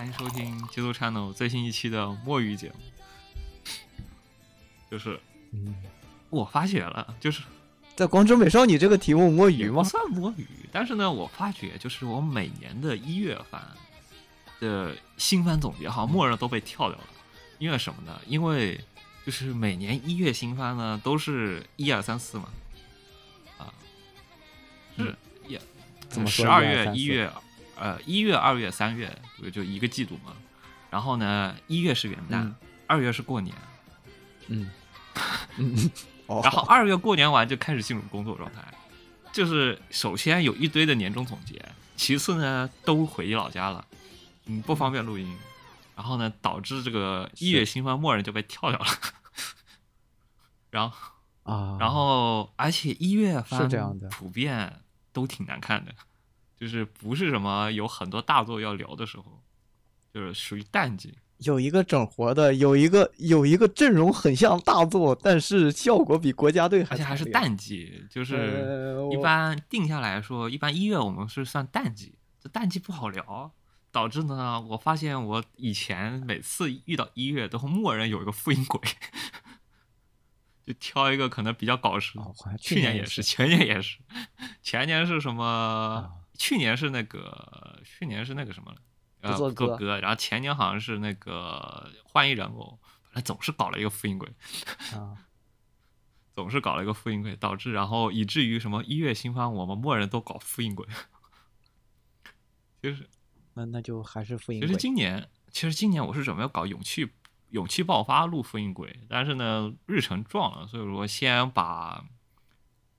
欢迎收听基督 channel 最新一期的摸鱼节目。就是嗯，我发觉了，就是在《光之美少女》这个题目摸鱼吗？算摸鱼，但是呢，我发觉就是我每年的一月番的新番总结，好像默认都被跳掉了。因为什么呢？因为就是每年一月新番呢，都是一二三四嘛，啊，是一嗯怎么十二月、一月，呃，一月、二月、三月，就就一个季度嘛。然后呢，一月是元旦嗯，二、月是过年，嗯。嗯，哦，然后二月过年完就开始进入工作状态，就是首先有一堆的年终总结，其次呢都回老家了，嗯，不方便录音，然后呢导致这个一月新番默认就被跳掉了，然后啊，然后而且一月番是这样的普遍都挺难看的，就是不是什么有很多大作要聊的时候，就是属于淡季。有一个整活的，有一个有一个阵容很像大作，但是效果比国家队还而且还是淡季，就是一般定下来说，一般一月我们是算淡季，这淡季不好聊，导致呢，我发现我以前每次遇到一月都会默认有一个复音鬼，就挑一个可能比较搞事。哦去年也年也是，前年也是，前年是什么？啊去年是那个，去年是那个什么了？呃，不做歌。然后前年好像是那个换一人偶，反正总是搞了一个复音轨。啊，总是搞了一个复印鬼，导致然后以至于什么一月新番我们默认都搞复印鬼。其实那那就还是复印其实今年其实今年我是准备要搞勇气勇气爆发录复印鬼，但是呢日程撞了，所以说先把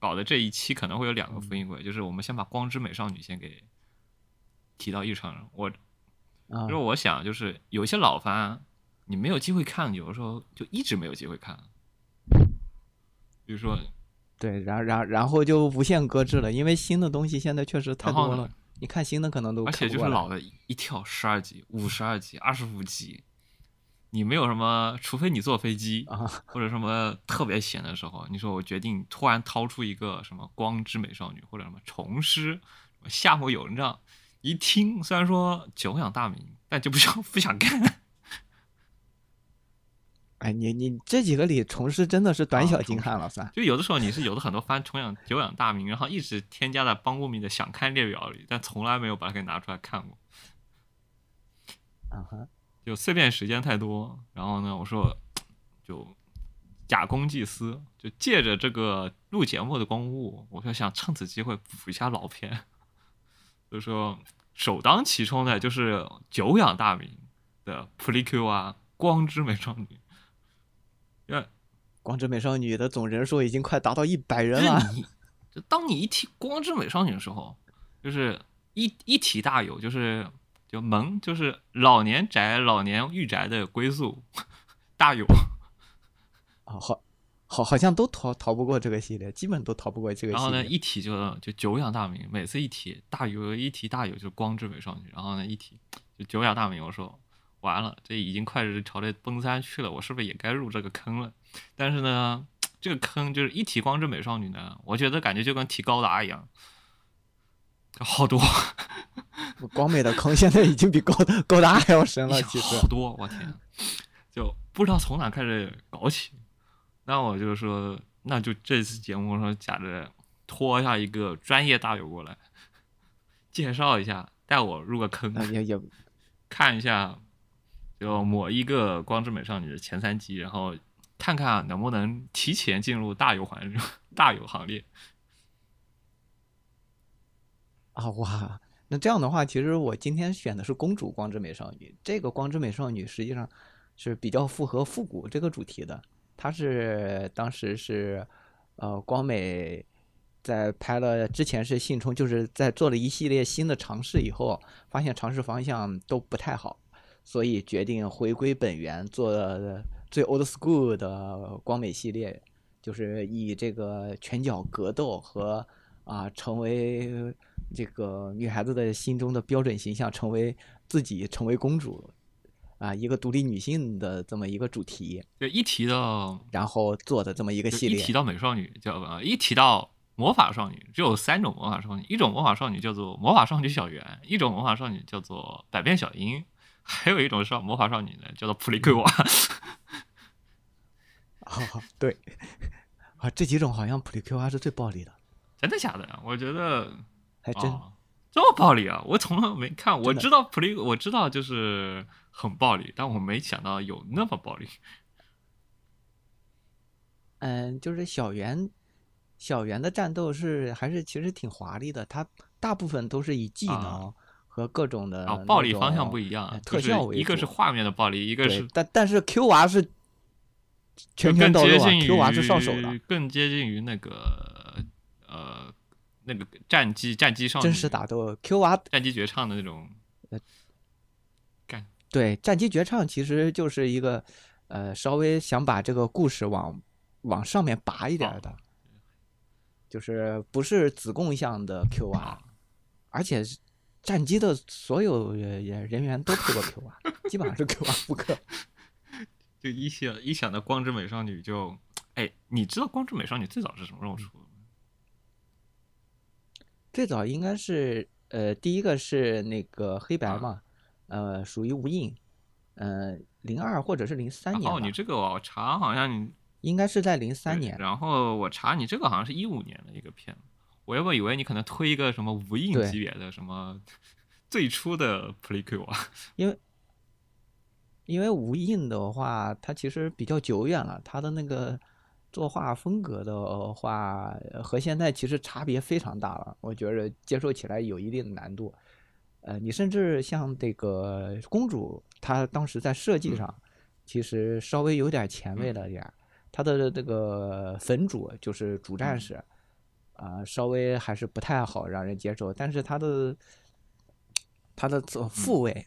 搞的这一期可能会有两个复音轨，就是我们先把光之美少女先给提到议程上。我啊就是我想就是有一些老番你没有机会看，有的时候就一直没有机会看。比如说对，然然然后就无限搁置了，因为新的东西现在确实太多了，你看新的可能都而且就是老的一跳十二集、五十二集、二十五集，你没有什么，除非你坐飞机啊，或者什么特别闲的时候，你说我决定突然掏出一个什么《光之美少女》或者什么《虫师》、什么《夏目友人帐》，一听虽然说久仰大名，但就不想 不想看。哎，你你这几个里虫师真的是短啊小精悍了，算就有的时候你是有的很多番崇仰久仰大名，然后一直添加在帮过迷的想看列表里，但从来没有把它给拿出来看过。啊哈，就碎片时间太多，然后呢，我说就假公济私，就借着这个录节目的公务，我就想趁此机会补一下老片，所以说首当其冲的就是久仰大名的《普利 Q》啊，《光之美少女》，因为光之美少女的总人数已经快达到一百就人了，是你，就当你一提光之美少女的时候，就是一一提大有，就是就萌，就是老年宅、老年御宅的归宿，大勇。啊，好，好，好像都逃逃不过这个系列，基本都逃不过这个系列然后呢，一提就就久仰大名，每次一提大勇，一提大勇就光之美少女，然后呢一提就久仰大名，我说完了，这已经快是朝着崩三去了，我是不是也该入这个坑了？但是呢，这个坑就是一提光之美少女呢，我觉得感觉就跟提高达一样，好多。光美的坑现在已经比高高达还要深了，其实好多，我天，就不知道从哪开始搞起。那我就说，那就这次节目说假着拖下一个专业大友过来，介绍一下，带我入个坑，呃也也看一下，就某一个光之美少女的前三集，然后看看能不能提前进入大友环 大友行列。啊哇，那这样的话，其实我今天选的是公主光之美少女。这个光之美少女实际上是比较符合复古这个主题的。它是当时是呃光美在拍了之前是信冲，就是在做了一系列新的尝试以后，发现尝试方向都不太好，所以决定回归本源，做最 old school 的光美系列，就是以这个拳脚格斗和啊成为这个女孩子的心中的标准形象，成为自己成为公主啊一个独立女性的这么一个主题，就一提到然后做的这么一个系列一提。到美少女，叫呃，一提到魔法少女，只有三种魔法少女，一种魔法少女叫做魔法少女小圆，一种魔法少女叫做百变小樱，还有一种少魔法少女呢，叫做普利克娃。哦，对，啊，这几种好像普利 Q R 是最暴力的，真的假的？我觉得还真、哦这么暴力啊！我从来没看，我知道普利，我知道就是很暴力，但我没想到有那么暴力。嗯，就是小圆，小圆的战斗是还是其实挺华丽的，它大部分都是以技啊能和各种的暴力方向不一样特效为一个是画面的暴力，一个是，但但是 Q 娃是拳就更拳到肉啊，Q 娃是上手的，更接近于那个呃那个战机战机少女真实打斗。Q 娃战机绝唱的那种呃干对战机绝唱其实就是一个呃稍微想把这个故事往往上面拔一点儿的，就是不是子贡向的 Q 娃，而且战机的所有呃人员都配过 Q 娃，基本上是 Q 娃复刻。就一想一想到光之美少女就，哎，你知道光之美少女最早是什么时候出的吗？最早应该是呃，第一个是那个黑白啊嘛，呃，属于无印，呃，零二或者是零三年，哦，你这个我查好像你应该是在零三年。然后我查你这个好像是一五年的一个片子，我原本以为你可能推一个什么无印级别的什么最初的 Play Q 啊，因为因为无印的话，它其实比较久远了，它的那个作画风格的话，呃和现在其实差别非常大了，我觉着接受起来有一定的难度。呃，你甚至像这个公主，她当时在设计上其实稍微有点前卫了点儿，她的这个粉主就是主战士，啊、稍微还是不太好让人接受，但是她的她的这复位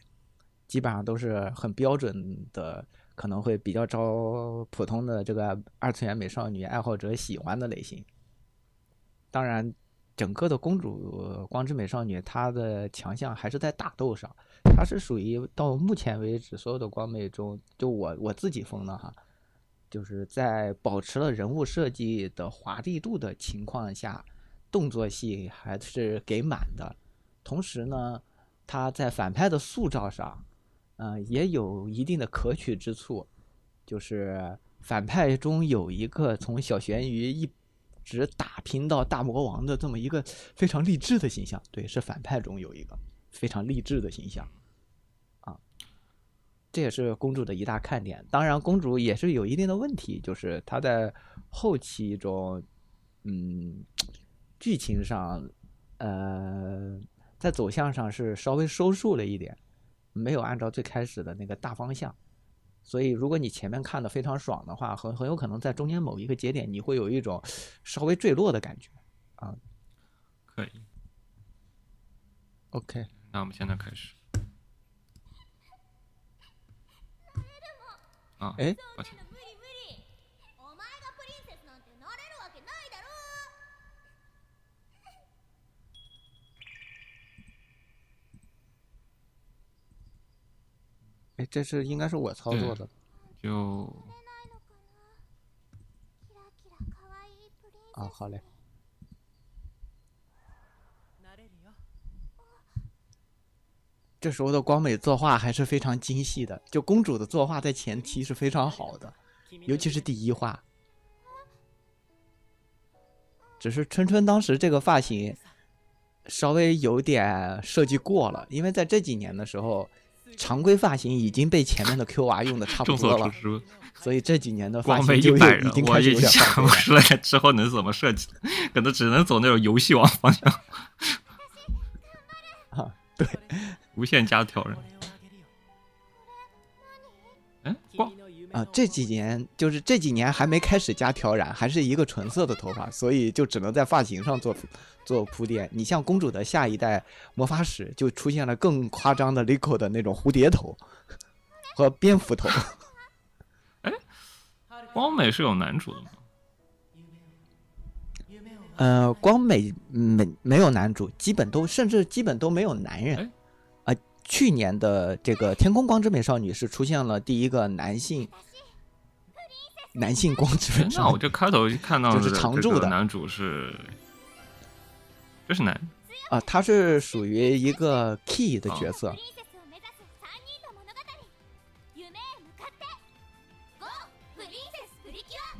基本上都是很标准的，可能会比较招普通的这个二次元美少女爱好者喜欢的类型。当然，整个的公主光之美少女，她的强项还是在打斗上，她是属于到目前为止所有的光美中，就我我自己封的哈，就是在保持了人物设计的华丽度的情况下，动作戏还是给满的。同时呢，他在反派的塑造上，呃，也有一定的可取之处，就是反派中有一个从小咸鱼一直打拼到大魔王的这么一个非常励志的形象。对，是反派中有一个非常励志的形象，啊，这也是公主的一大看点。当然，公主也是有一定的问题，就是她在后期中，嗯，剧情上，呃，在走向上是稍微收束了一点，没有按照最开始的那个大方向。所以，如果你前面看的非常爽的话，很很有可能在中间某一个节点，你会有一种稍微坠落的感觉啊。可以。OK，那我们现在开始。啊，哎，抱歉，哎，这是应该是我操作的。就ないのかなキラキラ可愛いプリンセ啊，好嘞。这时候的光美作画还是非常精细的，就公主的作画在前期是非常好的，尤其是第一话。只是春春当时这个发型稍微有点设计过了，因为在这几年的时候， 常规发型已经被前面的 Q 娃用的差不多了，所以这几年的发型就有已一百人，我已经经开始有点想不。出来之后能怎么设计，可能只能走那种游戏王方向，啊，对，无限加挑人。嗯，光啊，这几年就是这几年还没开始加挑染，还是一个纯色的头发，所以就只能在发型上做做铺垫。你像公主的下一代魔法使，就出现了更夸张的 Lico 的那种蝴蝶头和蝙蝠头。光美是有男主的吗？呃，光美没没有男主，基本都甚至基本都没有男人去年的这个《天空光之美少女》是出现了第一个男性男性光之美少女，那我这开头就看到就是常驻的。男主是，这是男。啊，他是属于一个 key 的角色，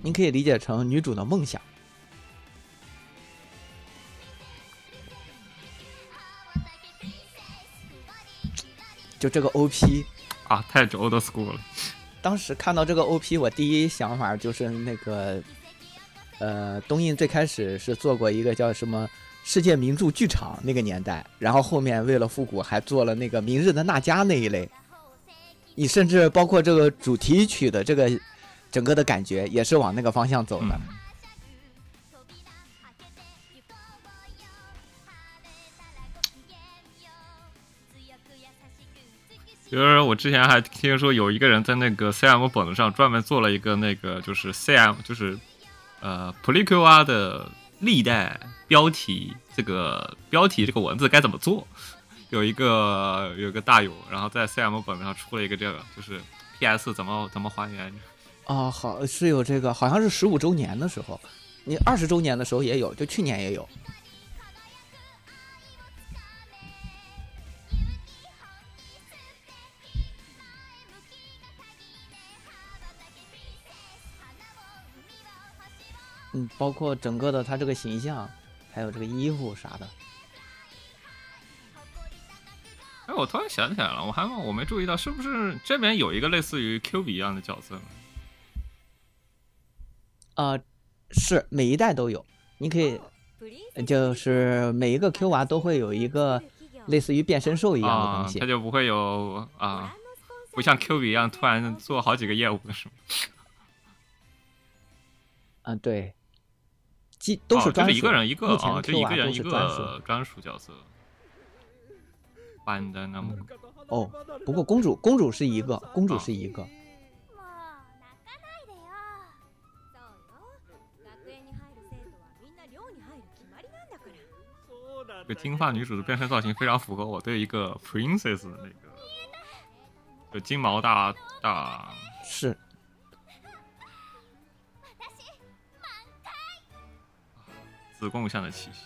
您可以理解成女主的梦想。就这个 OP，啊，太 old school 了。当时看到这个 OP，我第一想法就是那个，呃，东映最开始是做过一个叫什么世界名著剧场那个年代，然后后面为了复古还做了那个明日的娜迦那一类，你甚至包括这个主题曲的这个整个的感觉也是往那个方向走的。嗯，就是我之前还听说有一个人在那个 CM 本子上专门做了一个那个就是 CM 就是呃 p l i q u a 的历代标题这个标题这个文字该怎么做，有一个有一个大友，然后在 CM 本子上出了一个这个就是 PS 怎么怎么还原，哦，好是有这个，好像是十五周年的时候，你二十周年的时候也有，就去年也有。嗯，包括整个的他这个形象，还有这个衣服啥的。哎，我突然想起来了，我还我没注意到，是不是这边有一个类似于 Q 比一样的角色呢？啊、是每一代都有，你可以呃就是每一个 Q 娃都会有一个类似于变身兽一样的啊东，西。它就不会有啊，不像 Q 比一样突然做好几个业务的是吗？啊，对，基都是哦就是专属。一个人一个目前啊，就 Q 一娃都个人一个是专属。专属角色。班的那么哦，不过公主公主是一个，公主啊是一个。もう泣かないでよそうよ学園に入る生徒はみんな寮に入る決まりなんだから这个金发女主的变身造型非常符合我对一个 princess 的那个，就金毛大大是 子贡像的气息。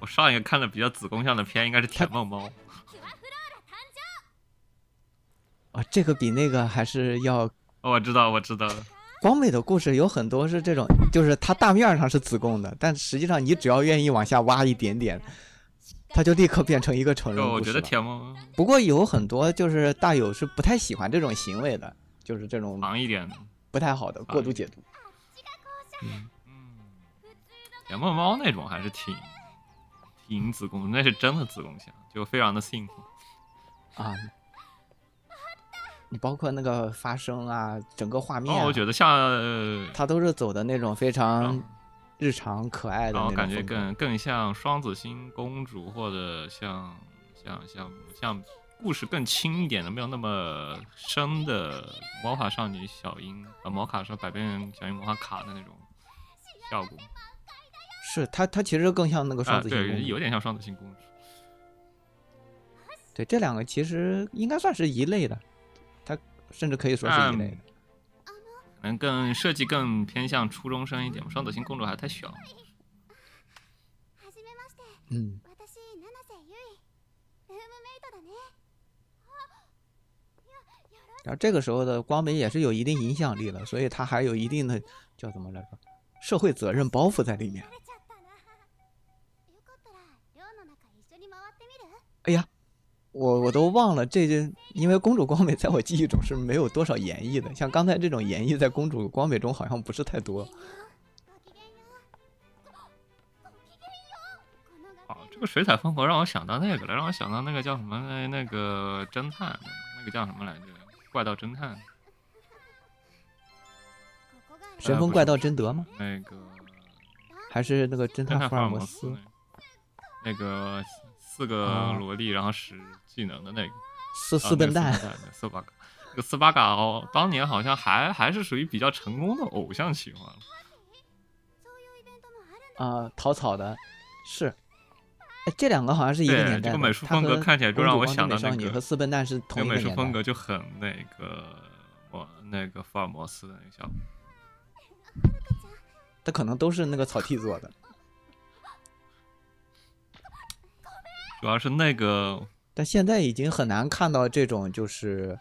我上一个看的比较子贡像的片应该是《甜梦猫》，啊，这个比那个还是要哦我知道，我知道，光美的故事有很多是这种，就是它大面上是子贡的，但实际上你只要愿意往下挖一点点，它就立刻变成一个成人就我觉得。甜梦不过有很多就是大友是不太喜欢这种行为的，就是这种长一点的，不太好的过度解读。嗯，甜梦猫那种还是挺挺子宫，那是真的子宫腔，就非常的幸福。啊。你包括那个发声啊，整个画面、我觉得像，呃它都是走的那种非常日常可爱的然后感觉更更像双子星公主，或者像像像像故事更轻一点的，没有那么深的魔法少女小樱呃魔卡说百变小樱魔法卡的那种效果是它，它其实更像那个啊，对，双子星公主。有点像双子星公主。对，这两个其实应该算是一类的，它甚至可以说是一类的。可能更设计更偏向初中生一点，双子星公主还太小。はじめまして嗯，私七瀬ゆいルームメイトだね然后这个时候的光美也是有一定影响力了，所以它还有一定的叫怎么来说，社会责任包袱在里面 哎呀，我我都忘了这就因为公主光美在我记忆中是没有多少演绎的，像刚才这种演绎在公主光美中好像不是太多。ごきげんようごきげんようこの啊学，这个水彩风格让我想到那个了，让我想到那个叫什么那那个侦探，那个叫什么来着？怪盗侦探，ここが神风怪盗贞德吗？那个还是那个侦侦探福尔探福尔摩斯？ 摩斯，那个四个啊萝莉然后使技能的那个斯啊斯笨蛋那个斯笨蛋对斯巴嘎，这个斯巴嘎哦，当年好像还还是属于比较成功的偶像企划。そういうイベントもあるんだ啊、草草的，是。哎，这两个好像是一个对年代的。这个美术它和风格看起来就公主让我光之美少想到那个女和斯笨蛋是这个美术同一个年代。风格就很那个我那个福尔摩斯的那个效果。它可能都是那个草 T 做的。 主要是那个但现在已经很难看到这种就是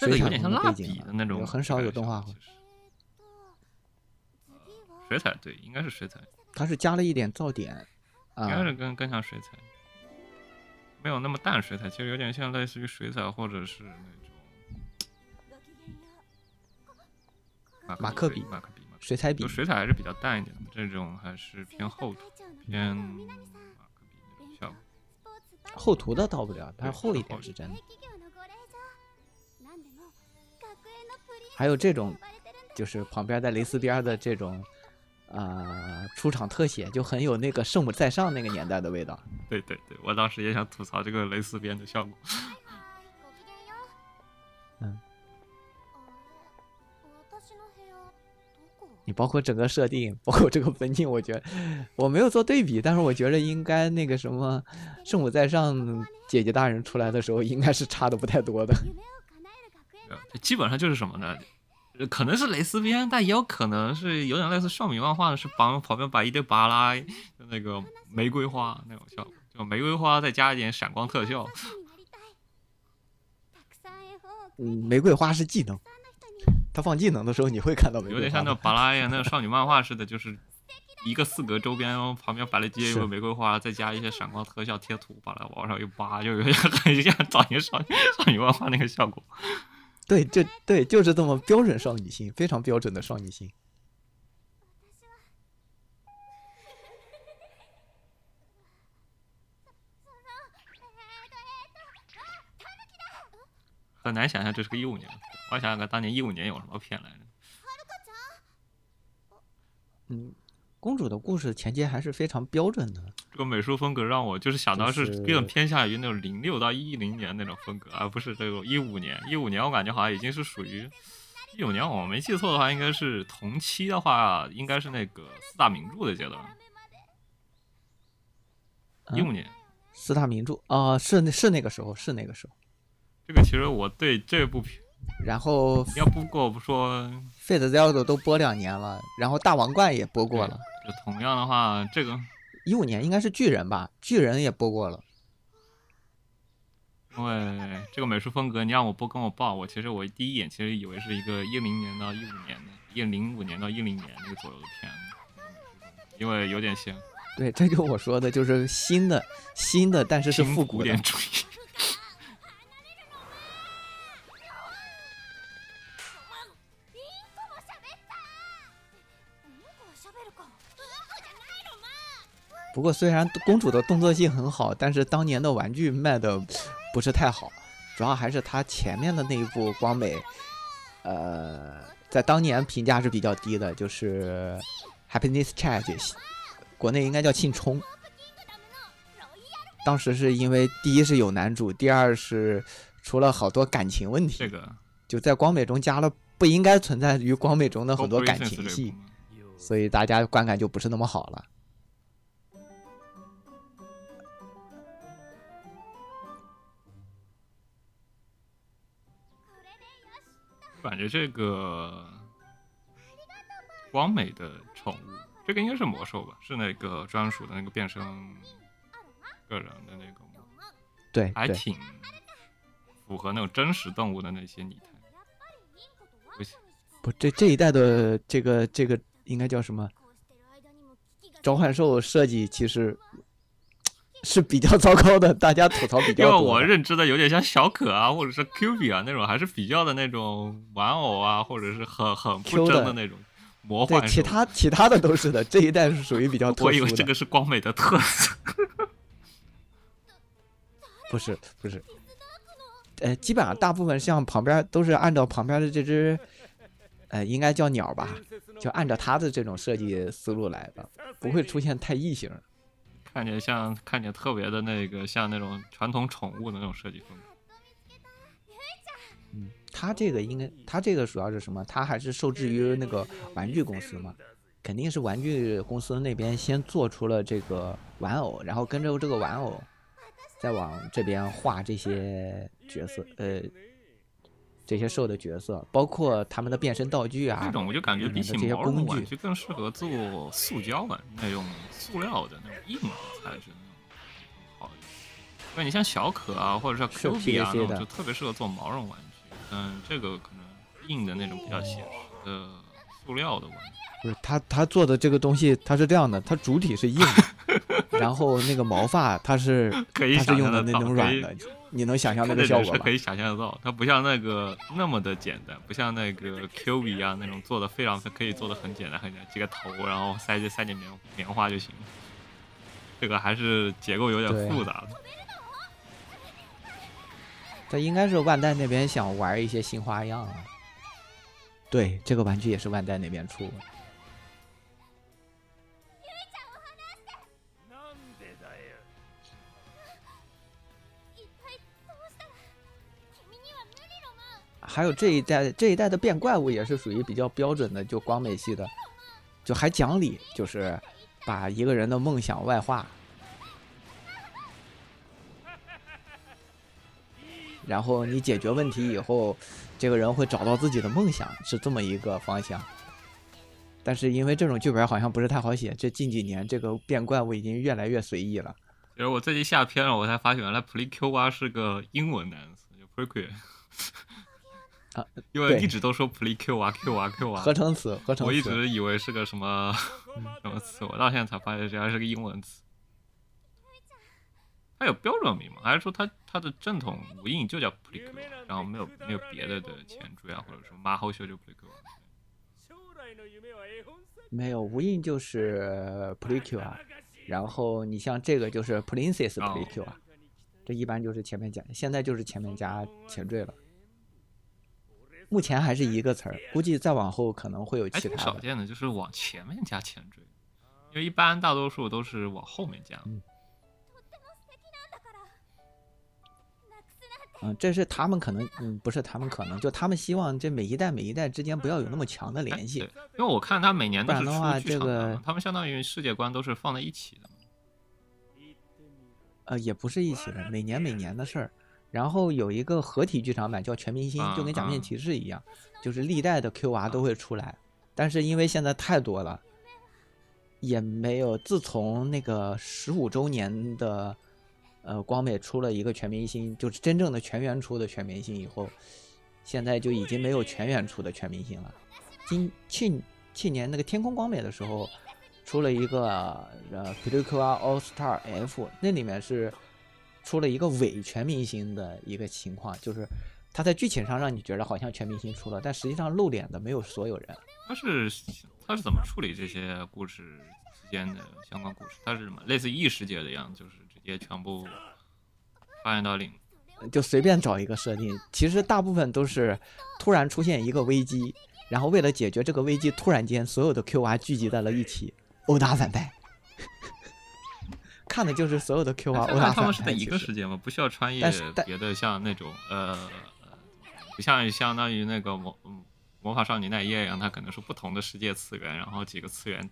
这个有水彩点像蜡风的背景了笔的那种，很少有动画。其实 水彩，对，应该是水彩，它是加了一点噪点啊应，该是更更像水彩，没有那么淡水彩，其实有点像类似于水彩或者是那种ごきげんよう马马克笔对马克笔，马克水彩笔就。水彩还是比较淡一点的，这种还是偏厚涂，偏 厚涂的到不了，但是对厚一厚一点是真的大。企業のご令嬢なんでも学園のプリンス还有这种と呼ばれてるんだ就是旁边的蕾丝边的这种，啊、出场特写就很有那个圣母在上那个年代的味道。对对对，我当时也想吐槽这个蕾丝边的效果。 你包括整个设定，包括这个分镜，我觉得我没有做对比，但是我觉得应该那个什么圣母在上姐姐大人出来的时候，应该是差的不太多的。夢を叶える学園呃基本上就是什么呢？呃可能是蕾丝边，但也有可能是有点类似少女漫画的，是旁旁边摆一堆巴拉，就那个玫瑰花那种效果，就玫瑰花再加一点闪光特效。歌手になりたいたくさん絵本を嗯，玫瑰花是技能， たくさんの人に它放技能的时候你会看到玫瑰花吗有点像那种。巴拉一样，那种少女漫画似的，就是一个四格周边哦，旁边摆了几是个玫瑰花，再加一些闪光特效贴图，把它往上一扒，就有点很像早年少女少女漫画那个效果。对，就对，就是这么标准少女心，非常标准的少女心。 很难想象这是个一五年的片，我想想看，当年一五年有什么片来着？嗯，公主的故事前期还是非常标准的。这个美术风格让我就是想到是更偏向于那种零六到一零年那种风格，而不是这种一五年。一五年我感觉好像已经是属于一五年，我没记错的话，应该是同期的话，应该是那个四大名著的阶段。一五年，四大名著啊、是那是那个时候，是那个时候。这个其实我对这部片，然后要不过不说，Fate Zero 都播两年了，然后大王冠也播过了。就同样的话，这个一五年应该是巨人吧，巨人也播过了。因为这个美术风格，你让我播跟我报，我其实我第一眼其实以为是一个一零年到一五年的，一零五年到一零年那个左右的片子，因为有点像对，这就我说的，就是新的新的，但是是复古的。主义。不过虽然公主的动作戏很好，但是当年的玩具卖的不是太好，主要还是它前面的那一部光美，呃，在当年评价是比较低的，就是《Happiness Charge》，国内应该叫庆冲。当时是因为第一是有男主，第二是出了好多感情问题，这个就在光美中加了不应该存在于光美中的很多感情戏所以大家观感就不是那么好了。感觉这个光美的宠物，这个应该是魔兽吧？是那个专属的那个变身个人的那个，对对，还挺符合那种真实动物的那些拟态。不行，不，这这一代的这个这个应该叫什么？召唤兽设计其实是比较糟糕的，大家吐槽比较多因为我。认知的有点像小可啊，或者是 Q 比啊那种，还是比较的那种玩偶啊，或者是很很不真的那种魔对，幻兽。其他其他的都是的，这一代是属于比较特我以。为这个是光美的特色。不是不是，呃，基本上大部分像旁边都是按照旁边的这只，呃，应该叫鸟吧，就按照它的这种设计思路来的，不会出现太异形。看起来像看起来特别的那个像那种传统宠物的那种设计风格。嗯，它这个应该，它这个主要是什么？它还是受制于那个玩具公司嘛，肯定是玩具公司那边先做出了这个玩偶，然后跟着这个玩偶，再往这边画这些角色，呃，这些兽的角色，包括他们的变身道具啊这，种我就感觉比起这些毛绒工具玩具更适合做塑胶玩那种塑料的那种硬的材质那种好一点。因为你像小可啊，或者是是 Q 币啊那种，就特别适合做毛绒玩具。嗯，这个可能硬的那种比较写实的塑料的玩具？不是他他做的这个东西，它是这样的，它主体是硬的，然后那个毛发它是 可以它是想用的那种软的，你能想象那看个效果吧着人是可？以想象得到，它不像那个那么的简单，不像那个 Q V 啊那种做的非常可以做的很简单很简单，几个头然后塞进塞进棉棉花就行了。这个还是结构有点复杂的。这应该是万代那边想玩一些新花样啊。对，这个玩具也是万代那边出的。还有这一代这一代的变怪物也是属于比较标准的，就光美系的，就还讲理，就是把一个人的梦想外化，然后你解决问题以后，这个人会找到自己的梦想，是这么一个方向。但是因为这种剧本好像不是太好写，这近几年这个变怪物已经越来越随意了。其实我最近下片了，我才发现原来 Play Q 啊是个英文单词，就 p r e q u 啊，因为一直都说 Play Q 啊 Q 啊 Q 啊，合成词，合成词我一。直以为是个什么 什么词，我到现在才发现原来是个英文词。它有标准名吗？还是说它它的正统无印就叫 Play Q，然后没有没有别的的前缀啊，或者说马后秀就 Play Q 啊？没有无印就是 p l i q 啊，然后你像这个就是 Princess 哦 p l i q 啊，这一般就是前面加，现在就是前面加前缀了。目前还是一个词儿，估计再往后可能会有还挺其他的。少见的，就是往前面加前缀，因为一般大多数都是往后面加。嗯とっても素敵なんだからなくすなんて嗯，这是他们可能，嗯，不是他们可能，就他们希望这每一代每一代之间不要有那么强的哎联系对。因为我看他每年都是不然的话出剧场版这个嘛，他们相当于世界观都是放在一起的嘛。呃，也不是一起的，每年每年的事儿。 然后有一个合体剧场版叫《全明星》，就跟假面骑士一样，就是历代的 QR 都会出来。但是因为现在太多了，也没有。自从那个十五周年的呃光美出了一个全明星，就是真正的全员出的全明星以后，现在就已经没有全员出的全明星了。今去去年那个天空光美的时候，出了一个呃 p l i q r All Star F，那里面是出了一个伪全明星的一个情况，就是他在剧情上让你觉得好像全明星出了，但实际上露脸的没有所有人。他是他是怎么处理这些故事之间的相关故事？他是什么类似异世界的样子，就是直接全部发言到领。就随便找一个设定，其实大部分都是突然出现一个危机，然后为了解决这个危机，突然间所有的 QR 聚集在了一起，殴打反派。看的就是所有的殴打但他。们是在一个世界吗？不需要穿越别的，像那种呃，不像相当于那个魔嗯魔法少女奈叶一样，它可能是不同的世界次元，然后几个次元。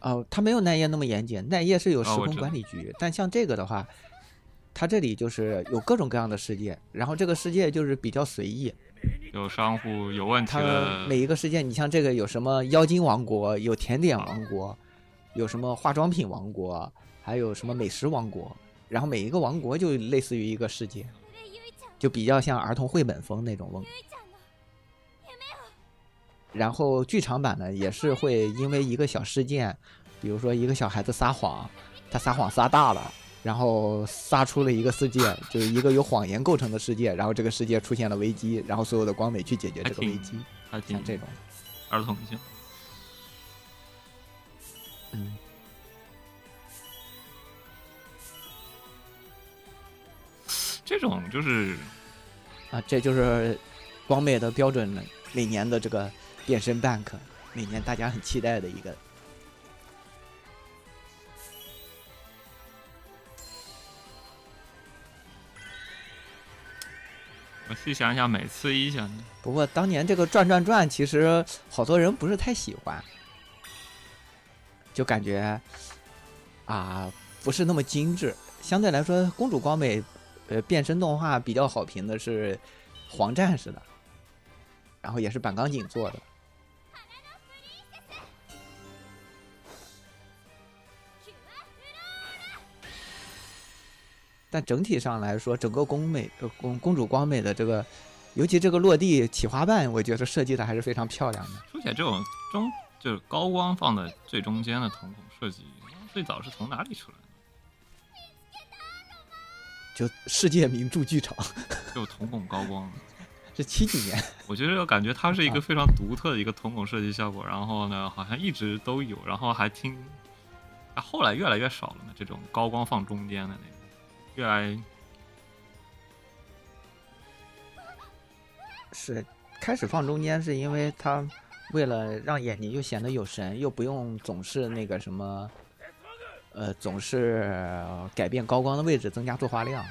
哦，它没有奈叶那么严谨，奈叶是有时空管理局，但像这个的话，它这里就是有各种各样的世界，然后这个世界就是比较随意，有商户有问题它了，每一个世界，你像这个有什么妖精王国，有甜点王国，有什么化妆品王国，还有什么美食王国，然后每一个王国就类似于一个世界，これゆいちゃん就比较像儿童绘本风那种风。ゆいちゃんの夢を然后剧场版呢，也是会因为一个小事件，比如说一个小孩子撒谎，他撒谎撒大了，然后撒出了一个世界，就是一个由谎言构成的世界，然后这个世界出现了危机，然后所有的光美去解决还挺这个危机，还挺像这种，儿童性。嗯， 这种就是啊，这就是光美的标准每年的这个变身 bank，每年大家很期待的一个。我细想想，每次一想，不过当年这个转转转，其实好多人不是太喜欢，就感觉啊不是那么精致。相对来说，公主光美呃变身动画比较好评的是黄战士的，然后也是板钢井做的。但整体上来说，整个宫美呃公公主光美的这个尤其这个落地起花瓣，我觉得设计的还是非常漂亮的。说起来，这种中就是高光放在最中间的瞳孔设计，最早是从哪里出来的？就世界名著剧场。就瞳孔高光。是七几年，我觉得感觉它是一啊。个非常独特的一个瞳孔设计效果，然后呢，好像一直都有，然后还听，啊，后来越来越少了嘛，这种高光放中间的那种，越来 是开始放中间，是因为它为了让眼睛又显得有神，又不用总是那个什么，呃，总是改变高光的位置，增加作画量。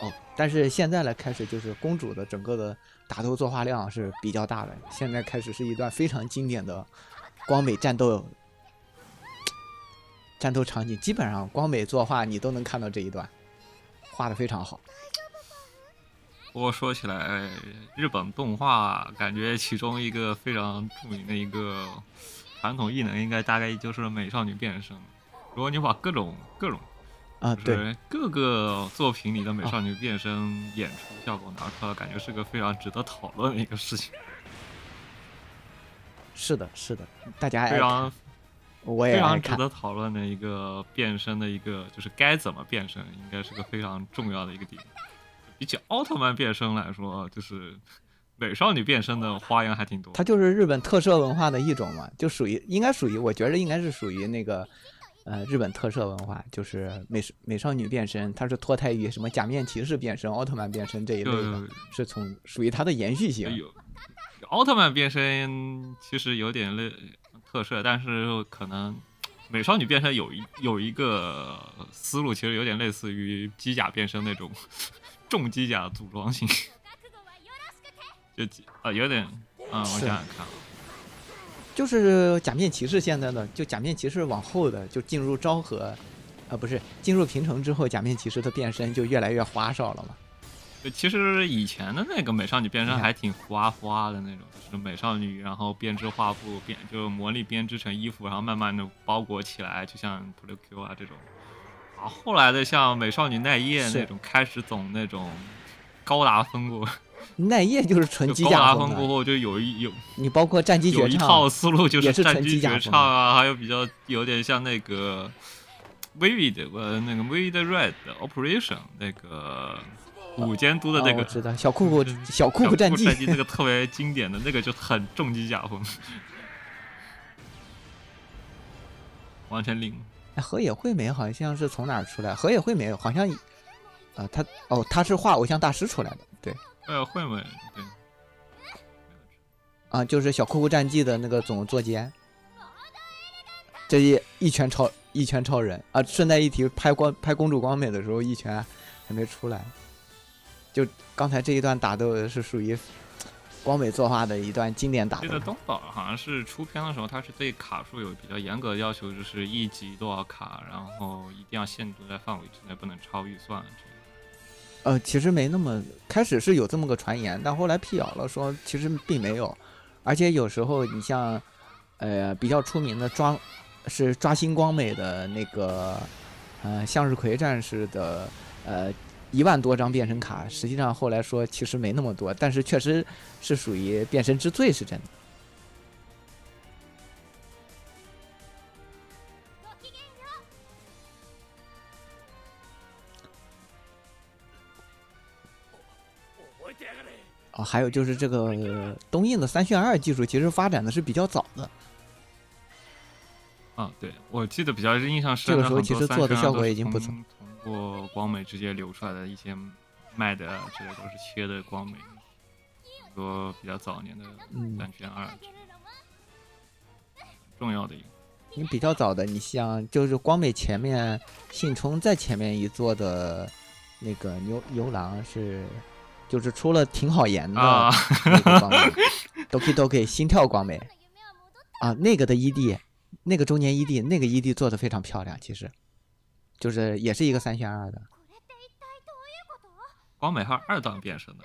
哦，但是现在来开始就是公主的整个的打斗作画量是比较大的，现在开始是一段非常经典的光美战斗战斗场景，基本上光美作画你都能看到这一段，画的非常好。不过说起来，日本动画感觉其中一个非常著名的一个传统异能，应该大概就是美少女变身。如果你把各种各种啊，就对，是各个作品里的美少女变身演出效果拿出来，感觉是个非常值得讨论的一个事情，是的，是的，大家非常我也非常值。得讨论的一个变身的一个，就是该怎么变身，应该是个非常重要的一个点。比起奥特曼变身来说，就是美少女变身的花样还挺多。它就是日本特色文化的一种嘛，就属于应该属于，我觉得应该是属于那个呃日本特摄文化，就是美美少女变身，它是脱胎于什么假面骑士变身、奥特曼变身这一类的就，是从属于它的延续性。有奥特曼变身其实有点类特色，但是可能美少女变身有一有一个思路，其实有点类似于机甲变身那种重机甲组装型，就啊、有点嗯，我想想看啊，就是假面骑士现在的，就假面骑士往后的就进入昭和，啊不是进入平成之后，假面骑士的变身就越来越花哨了嘛。就其实以前的那个美少女变身还挺花花的那种，就是美少女，然后编织画布编，就是魔力编织成衣服，然后慢慢的包裹起来，就像 l Q 啊这种。啊，后来的像美少女奈叶那种，开始走那种高达风过，奈叶就是纯机甲风过后就有一有你包括战机绝有一套，思路，就是战机绝唱啊，还有比较有点像那个 Vivid 呃那个 Vivid Red Operation 那个五监督的那个哦我知道小酷酷就是小酷酷战机。那个特别经典的那个就很重机甲风，完全零。哎，河野惠美好像是从哪儿出来？河野惠美好像，啊，他哦，他是画偶像大师出来的，对呃，会美对，啊，就是小酷酷战记的那个总作监，这一一拳超一拳超人啊！顺带一提，拍光拍公主光美的时候，一拳还没出来，就刚才这一段打斗是属于光美作画的一段经典打斗记得。东宝好像是出片的时候，它是对卡数有比较严格的要求，就是一集多少卡，然后一定要限制在范围之内，不能超预算。呃，其实没那么，开始是有这么个传言，但后来辟谣了，说其实并没有，而且有时候你像，呃，比较出名的抓，是抓星光美的那个，呃，向日葵战士的，呃，一万多张变身卡，实际上后来说其实没那么多，但是确实是属于变身之最，是真的。啊，还有就是这个呃东映的三渲二技术，其实发展的是比较早的。啊，对，我记得比较印象深这个时候其实做的效果已经不错通通过光美直接流出来的一些卖的啊之类都是切的光美，很多比较早年的嗯三选二，重要的一个。你比较早的，你像就是光美前面信冲在前面一座的那个牛牛郎是，就是出了挺好颜的啊。那个光美，Doki Doki 心跳光美。啊，那个的 ED，那个周年 ED，那个 ED 做的非常漂亮，其实。就是也是一个三选二的。光美还有二段变身的，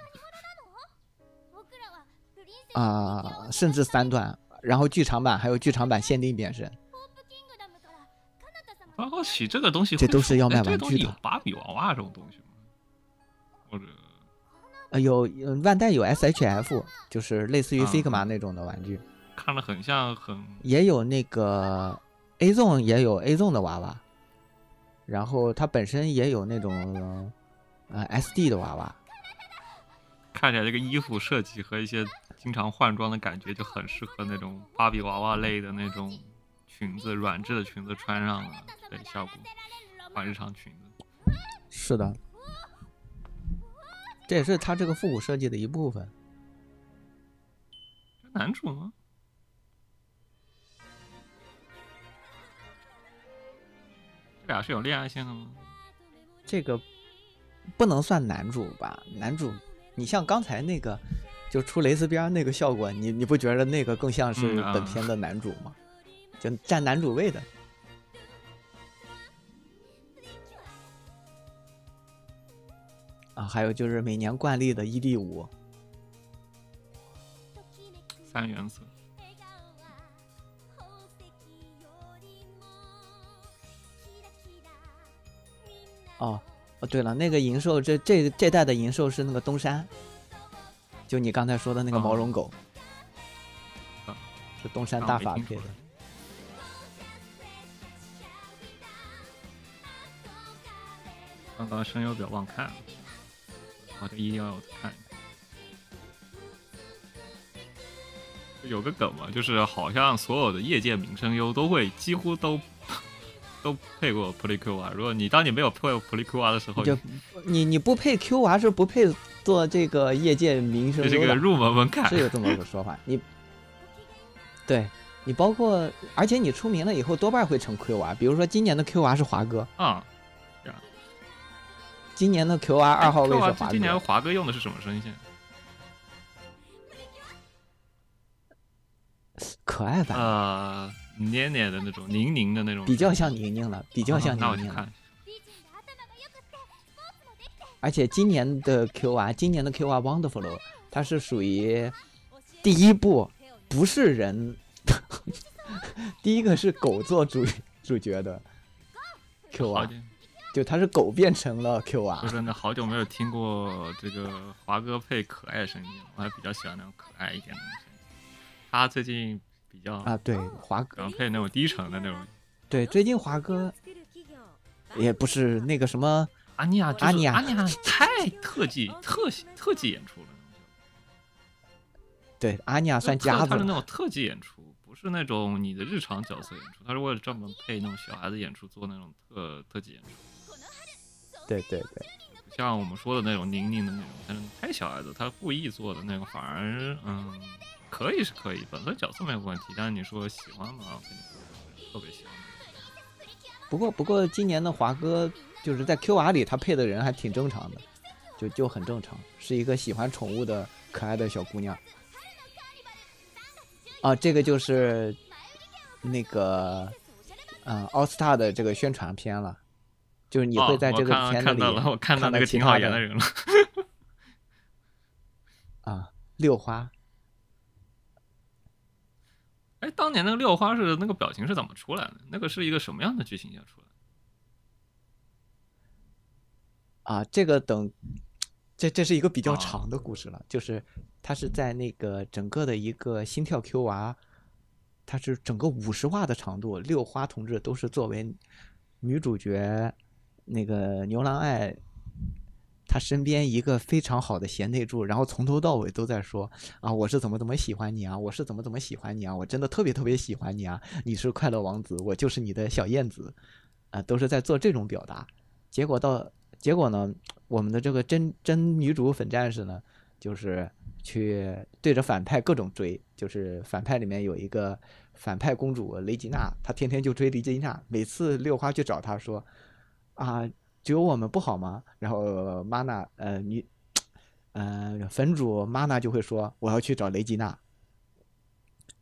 啊、甚至三段，然后剧场版还有剧场版限定变身，发好奇这个东西这都是要卖玩具的。芭比娃娃这种东西吗？或者呃，有呃万代有 SHF，就是类似于啊 Figma 那种的玩具，看着很像很也有那个 A Zone 也有 A Zone 的娃娃，然后它本身也有那种呃 SD 的娃娃。看起来这个衣服设计和一些经常换装的感觉就很适合那种芭比娃娃类的那种裙子，软质的裙子穿上了，对，效果换日常裙子。是的，这也是他这个复古设计的一部分。这男主吗？这俩是有恋爱线的吗？这个不能算男主吧？男主，你像刚才那个，就出蕾丝边那个效果，你你不觉得那个更像是本片的男主吗？就占男主位的。啊，还有就是每年惯例的 ED 五，三原色，哦哦，对了，那个银兽这这这代的银兽是那个东山，就你刚才说的那个毛绒狗，啊。是东山啊大法配的。刚刚声优表忘看了，我就一定要看。有个梗嘛，就是好像所有的业界名声优都会几乎都都配过普利 Q 娃。如果你当你没有配过普利 Q 娃的时候，就你你不配 Q 娃是不配做这个业界名声优的，这是个入门门槛 是。有这么个说法。你对你包括，而且你出名了以后多半会成 Q 娃，比如说今年的 Q 娃是华哥，啊，今年的 QR 二号位是华今年，华哥用的是什么声线？可爱版，呃，黏黏的那种，宁宁的那种，比较像宁宁了，比较像宁宁了。去看。而且今年的 QR，，今年的 QR Wonderful，它是属于第一部不是人，第一个是狗做主主角的 Q 娃，好久就他是狗变成了 Q 娃说。真的，好久没有听过这个华哥配可爱声音了，我还比较喜欢那种可爱一点的声音。他最近比较啊，对，华哥，配那种低沉的那种。对，最近华哥也不是那个什么，阿尼亚，阿尼亚阿尼亚太特技特特技演出了，对，阿尼亚算特夹子了。他的那种特技演出，不是那种你的日常角色演出，他是为了专门配那种小孩子演出做那种特特技演出。对对对，像我们说的那种宁宁的那种，但是太小孩子，他故意做的那个反而嗯，可以是可以，本身角色没有问题，但是你说喜欢嘛，肯定不是特别喜欢。不过不过今年的华哥就是在 Q R 里他配的人还挺正常的，就就很正常，是一个喜欢宠物的可爱的小姑娘。啊，这个就是那个嗯奥斯 star 的这个宣传片了，就是你会在这个片子里看到了，我看到那个挺好演的人了。啊六花。哎，当年那个六花是那个表情是怎么出来的？那个是一个什么样的剧情下出来的？啊，这个等，这这是一个比较啊长的故事了，就是它是在那个整个的一个心跳 Q 娃，它是整个五十话的长度，六花同志都是作为女主角那个牛郎爱，他身边一个非常好的贤内助，然后从头到尾都在说啊，我是怎么怎么喜欢你啊，我是怎么怎么喜欢你啊，我真的特别特别喜欢你啊，你是快乐王子，我就是你的小燕子，啊，都是在做这种表达，结果到。结果呢，我们的这个真真女主粉战士呢，就是去对着反派各种追，就是反派里面有一个反派公主雷吉娜，她天天就追雷吉娜，每次六花去找她说，啊，只有我们不好吗？然后玛娜，呃，女，呃，粉主玛娜就会说，我要去找雷吉娜，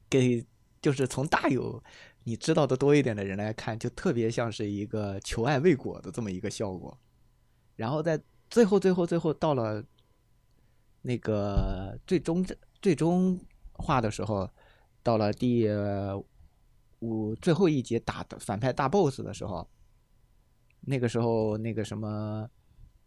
给就是从大有你知道的多一点的人来看，就特别像是一个求爱未果的这么一个效果。然后在最后、最后、最后到了那个最终最终话的时候，到了第五最后一集打的反派大 boss 的时候，那个时候那个什么，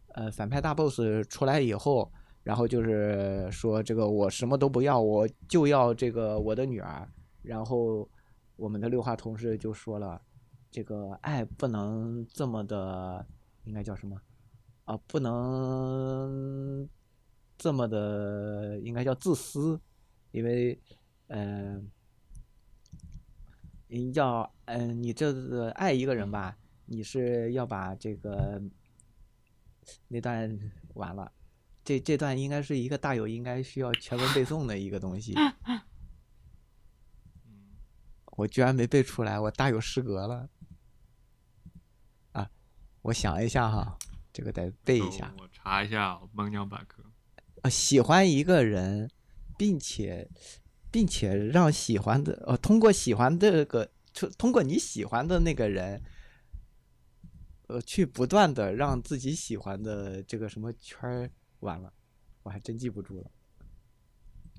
呃，反派大 boss 出来以后，然后就是说这个我什么都不要，我就要这个我的女儿。然后我们的六话同事就说了，这个爱不能这么的，应该叫什么啊？不能这么的，应该叫自私，因为嗯、呃，要嗯、你这个爱一个人吧，你是要把这个那段完了。这这段应该是一个大有应该需要全文背诵的一个东西，嗯，我居然没背出来，我大有失格了。啊，我想一下哈，这个得背一下。我查一下萌娘百科。啊，喜欢一个人，并且并且让喜欢的呃，通过喜欢这个，通通过你喜欢的那个人，呃，去不断的让自己喜欢的这个什么圈儿，完了，我还真记不住了。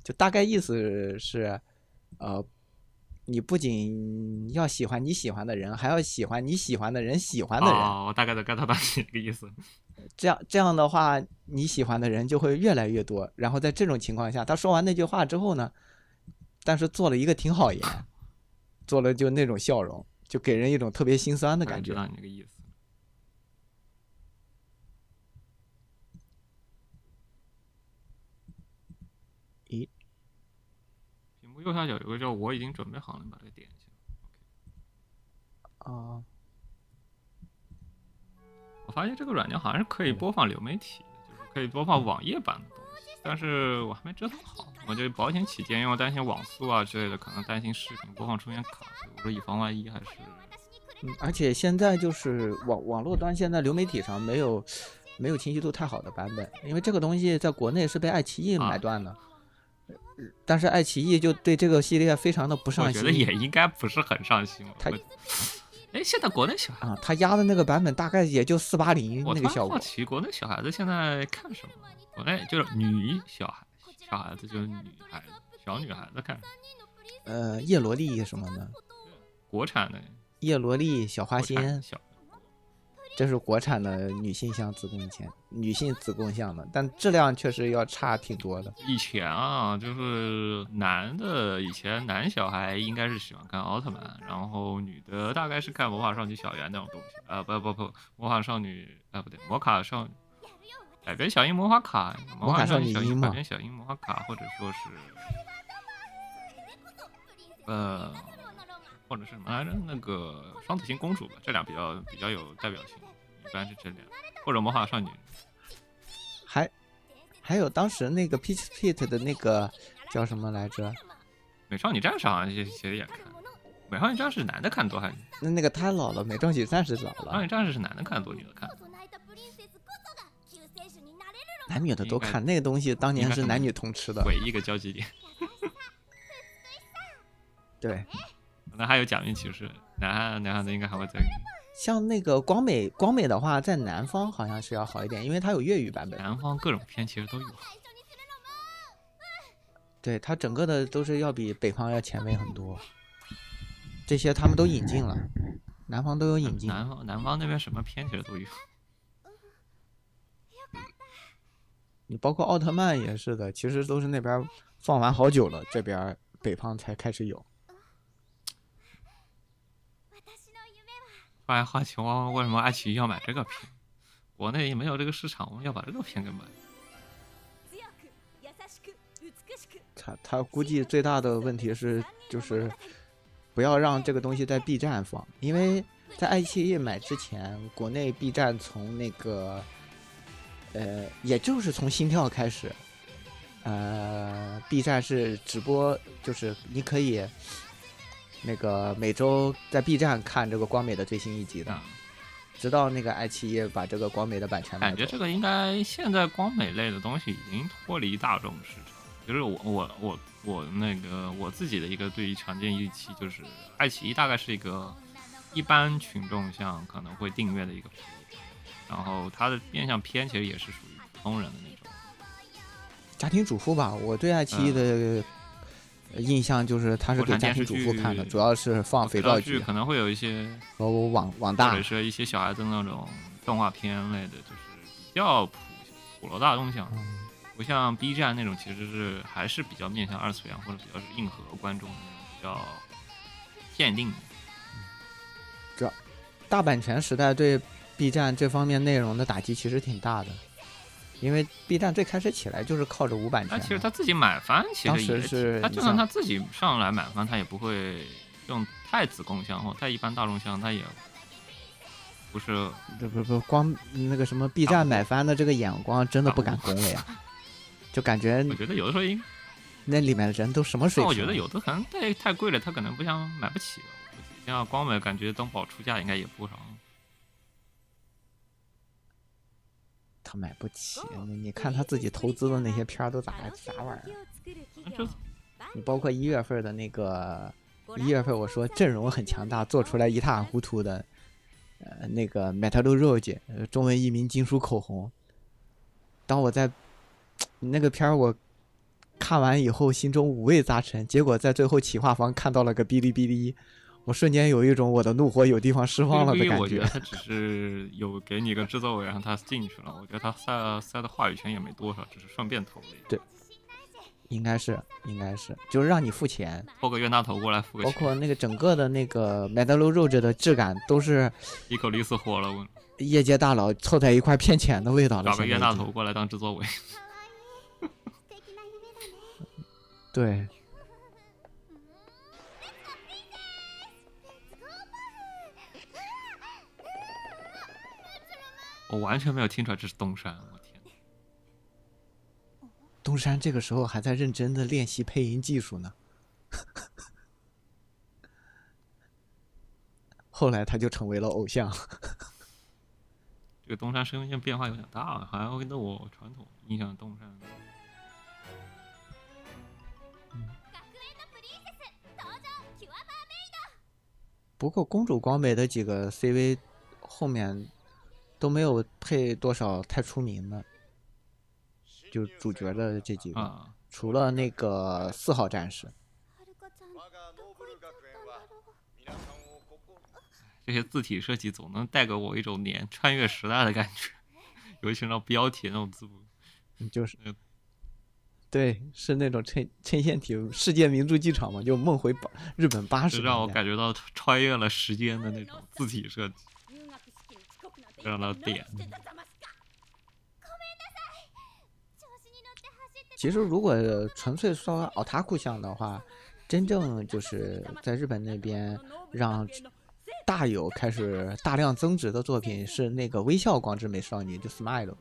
就大概意思是，呃，你不仅要喜欢你喜欢的人，还要喜欢你喜欢的人喜欢的人。哦，我大概能 get 到你这个意思。这样这样的话，你喜欢的人就会越来越多。然后在这种情况下，他说完那句话之后呢，但是做了一个挺好言，做了就那种笑容，就给人一种特别心酸的感觉。知道你这个意思。右下角有个叫“我已经准备好了”，你把这个点一下。啊、我发现这个软件好像是可以播放流媒体，就是可以播放网页版的东西，但是我还没折腾好。我就保险起见，因为我担心网速啊之类的，可能担心视频播放出现卡，所以我说以防万一还是嗯，而且现在就是网网络端，现在流媒体上没有没有清晰度太好的版本，因为这个东西在国内是被爱奇艺啊买断的，呃但是爱奇艺就对这个系列非常的不上心。我觉得也应该不是很上心。它我哎，现在国内小孩，啊，他压的那个版本大概也就四八零那个效果。好奇，国内小孩子现在看什么？国内就是女小孩，小孩子就是女孩子，小女孩子看呃，叶罗丽什么的，国产的叶罗丽、小花仙，小这是国产的女性向子宫前女性子宫向的，但质量确实要差挺多的。以前啊，就是男的，以前男小孩应该是喜欢看奥特曼，然后女的大概是看魔法少女小圆那种东西啊、不不不，魔法少女啊、不对，魔卡少女改编小樱魔法卡，魔法少女小樱改编小樱魔法卡，或者说是呃，或者是什么来着？那个双子星公主吧，这俩比较比较有代表性，一般是这俩，或者魔法少女。还还有当时那个 Peach Pit 的那个叫什么来着？美少女战士好像也其实也看，美少女战士男的看多还是？那那个太老了，美少女战士老了美少女，战士是男的看多，女的看？男女的都看。那个东西当年是男女通吃的。唯一一个交集点。对，那还有假面骑士，男孩男孩子应该还会再像那个光美，光美的话，在南方好像是要好一点，因为它有粤语版本。南方各种片其实都有。对，它整个的都是要比北方要前卫很多。这些他们都引进了，南方都有引进。南方南方那边什么片其实都有。你包括奥特曼也是的，其实都是那边放完好久了，这边北方才开始有。后来好奇问问为什么爱奇艺要买这个片？国内也没有这个市场，我们要把这个片给买。強く優しく美しく他他估计最大的问题是，就是不要让这个东西在 B 站放，因为在爱奇艺买之前，国内 B 站从那个，呃，也就是从心跳开始，呃，B 站是直播，就是你可以 那个每周在 B 站看这个光美的最新一集的，啊，直到那个爱奇艺把这个光美的版权感觉。这个应该现在光美类的东西已经脱离大众市场。就是我我我我那个我自己的一个对于常见预期就是，爱奇艺大概是一个一般群众像可能会订阅的一个服务，然后它的面向片其实也是属于普通人的那种。家庭主妇吧，我对爱奇艺的呃印象就是它是国给家庭主妇看的，主要是放肥皂剧剧可能会有一些和网网大或大者。是一些小孩子那种动画片类的，就是比较普普罗大众向。嗯不像 B 站那种，其实是还是比较面向二次元或者比较是硬核观众的比较限定的。大版权时代对 B 站这方面内容的打击其实挺大的，因为 B 站最开始起来就是靠着无版他权嘛。其实他自己买番其当实也时是他就算他自己上来买番，他也不会用太子供像或太一般大众像，他也不是不不不，光那个什么 B 站买番的这个眼光真的不敢恭维啊，就感觉 我觉得有的时候应，那里面的人都什么水平？我觉得有的可能太太贵了，他可能不想买不起。像光美，感觉东宝出价应该也不少。他买不起，你你看他自己投资的那些片儿都咋啥玩意儿？你包括一月份的那个一月份，我说阵容很强大，做出来一塌糊涂的，呃，那个 Metal Rose，呃，中文译名金属口红。当我在那个片儿我看完以后，心中五味杂陈，结果在最后企划方看到了个哔哩哔哩，我瞬间有一种我的怒火有地方释放了的感我觉得他只是有给你个制作委让他进去了，我觉得他塞塞的话语权也没多少，只是顺便投了一个，应该是应该是，就是让你付钱，拨个冤大头过来付个包钱，括那个整个的那个 Metal Rose 的质感都是一口利死火了，我业界大佬凑在一块骗钱的味道了。找个冤现在已经大头过来当制作委。かわいい素敵な夢だね对， 我完全没有听出来这是东山，我天！东山这个时候还在认真的练习配音技术呢。后来他就成为了偶像。这个东山声线变化有点大，好像跟我传统印象的东山。学園のプリンセス登場キュアバーメイ不过公主光美的几个 CV 后面 都没有配多少太出名的，就主角的这几个，啊，除了那个四号战士。はるかちゃんどこ行っちゃったんだろう这些字体设计总能带给我一种年穿越时代的感觉，尤其是那种标题那种字母。就是嗯，对，是那种衬衬线体世界名著剧场嘛，就梦回八日本八十就让我感觉到穿越了时间的那種字体设计。 让他点何してたざますか調子に乗って走って其实如果纯粹说奥塔库向的话，真正就是在日本那边让大有开始大量增值的作品是那个微笑光之美少女，就 Smile。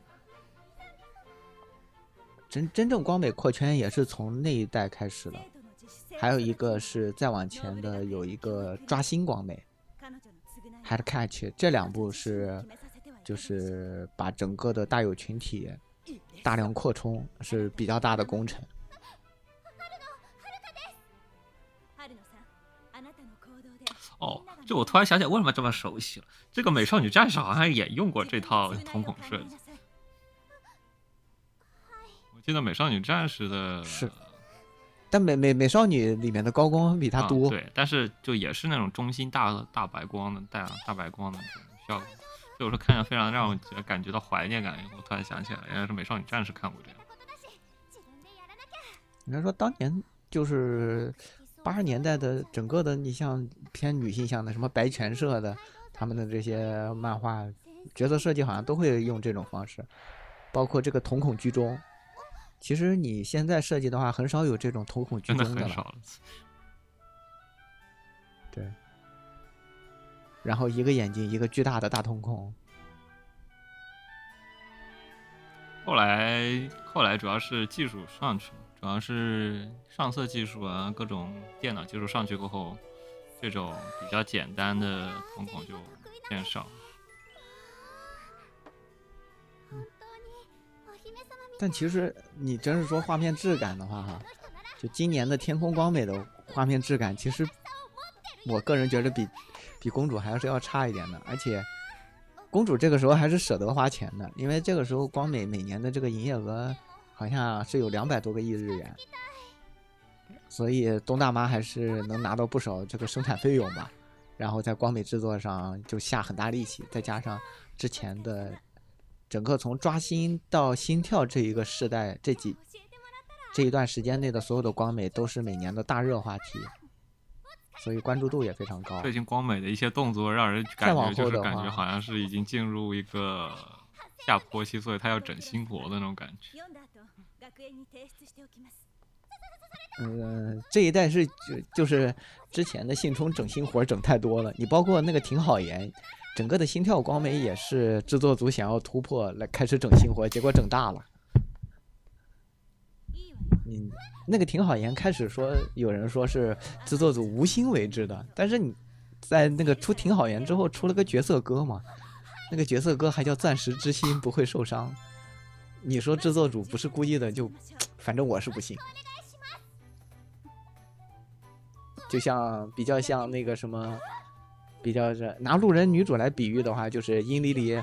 真真正光美扩圈也是从那一代开始的，还有一个是再往前的有一个抓心光美 Head Catch，这两部是 就是把整个的大友群体大量扩充，是比较大的工程。哦，就我突然想起来，为什么这么熟悉了？这个美少女战士好像也用过这套瞳孔设计。我记得美少女战士的是但美美美少女里面的高光比它啊多，对，但是就也是那种中心大大白光的大大白光的效果，所以我说看着非常让我觉得感觉到怀念感。我突然想起来，原来是美少女战士看过这样。ことだし自分でやらなきゃ应该说当年就是八十年代的整个的，你像偏女性向的什么白泉社的，他们的这些漫画角色设计好像都会用这种方式，包括这个瞳孔居中。其实你现在设计的话，很少有这种瞳孔居真的中的了。 然后一个眼睛，一个巨大的大瞳孔。后来后来主要是技术上去了，主要是上色技术啊，各种电脑技术上去过后，这种比较简单的瞳孔就变少。本当にお姫様み但其实你真是说画面质感的话，哈，たいな人なら就今年的天空光美的画面质感，其实我个人觉得比 比公主还是要差一点的。而且公主这个时候还是舍得花钱的，因为这个时候光美每年的这个营业额好像是有两百多个亿日元，所以东大妈还是能拿到不少这个生产费用吧。然后在光美制作上就下很大力气，再加上之前的整个从抓心到心跳这一个时代，这几这一段时间内的所有的光美都是每年的大热话题，所以关注度也非常高。最近光美的一些动作让人再往感觉就是后的话感觉好像是已经进入一个下坡期，所以他要整心活的那种感觉。読んだ後学園に提出しておきます嗯，这一代是就就是之前的信冲整心活儿整太多了，你包括那个挺好言，整个的心跳光美也是制作组想要突破来开始整心活儿，结果整大了。 いいわよ嗯，那个挺好言开始说有人说是制作组无心为之的，但是你在那个出挺好言之后出了个角色歌嘛，那个角色歌还叫钻石之心不会受伤，你说制作组不是故意的就，反正我是不信。就像比较像那个什么，比较是拿路人女主来比喻的话，就是殷离离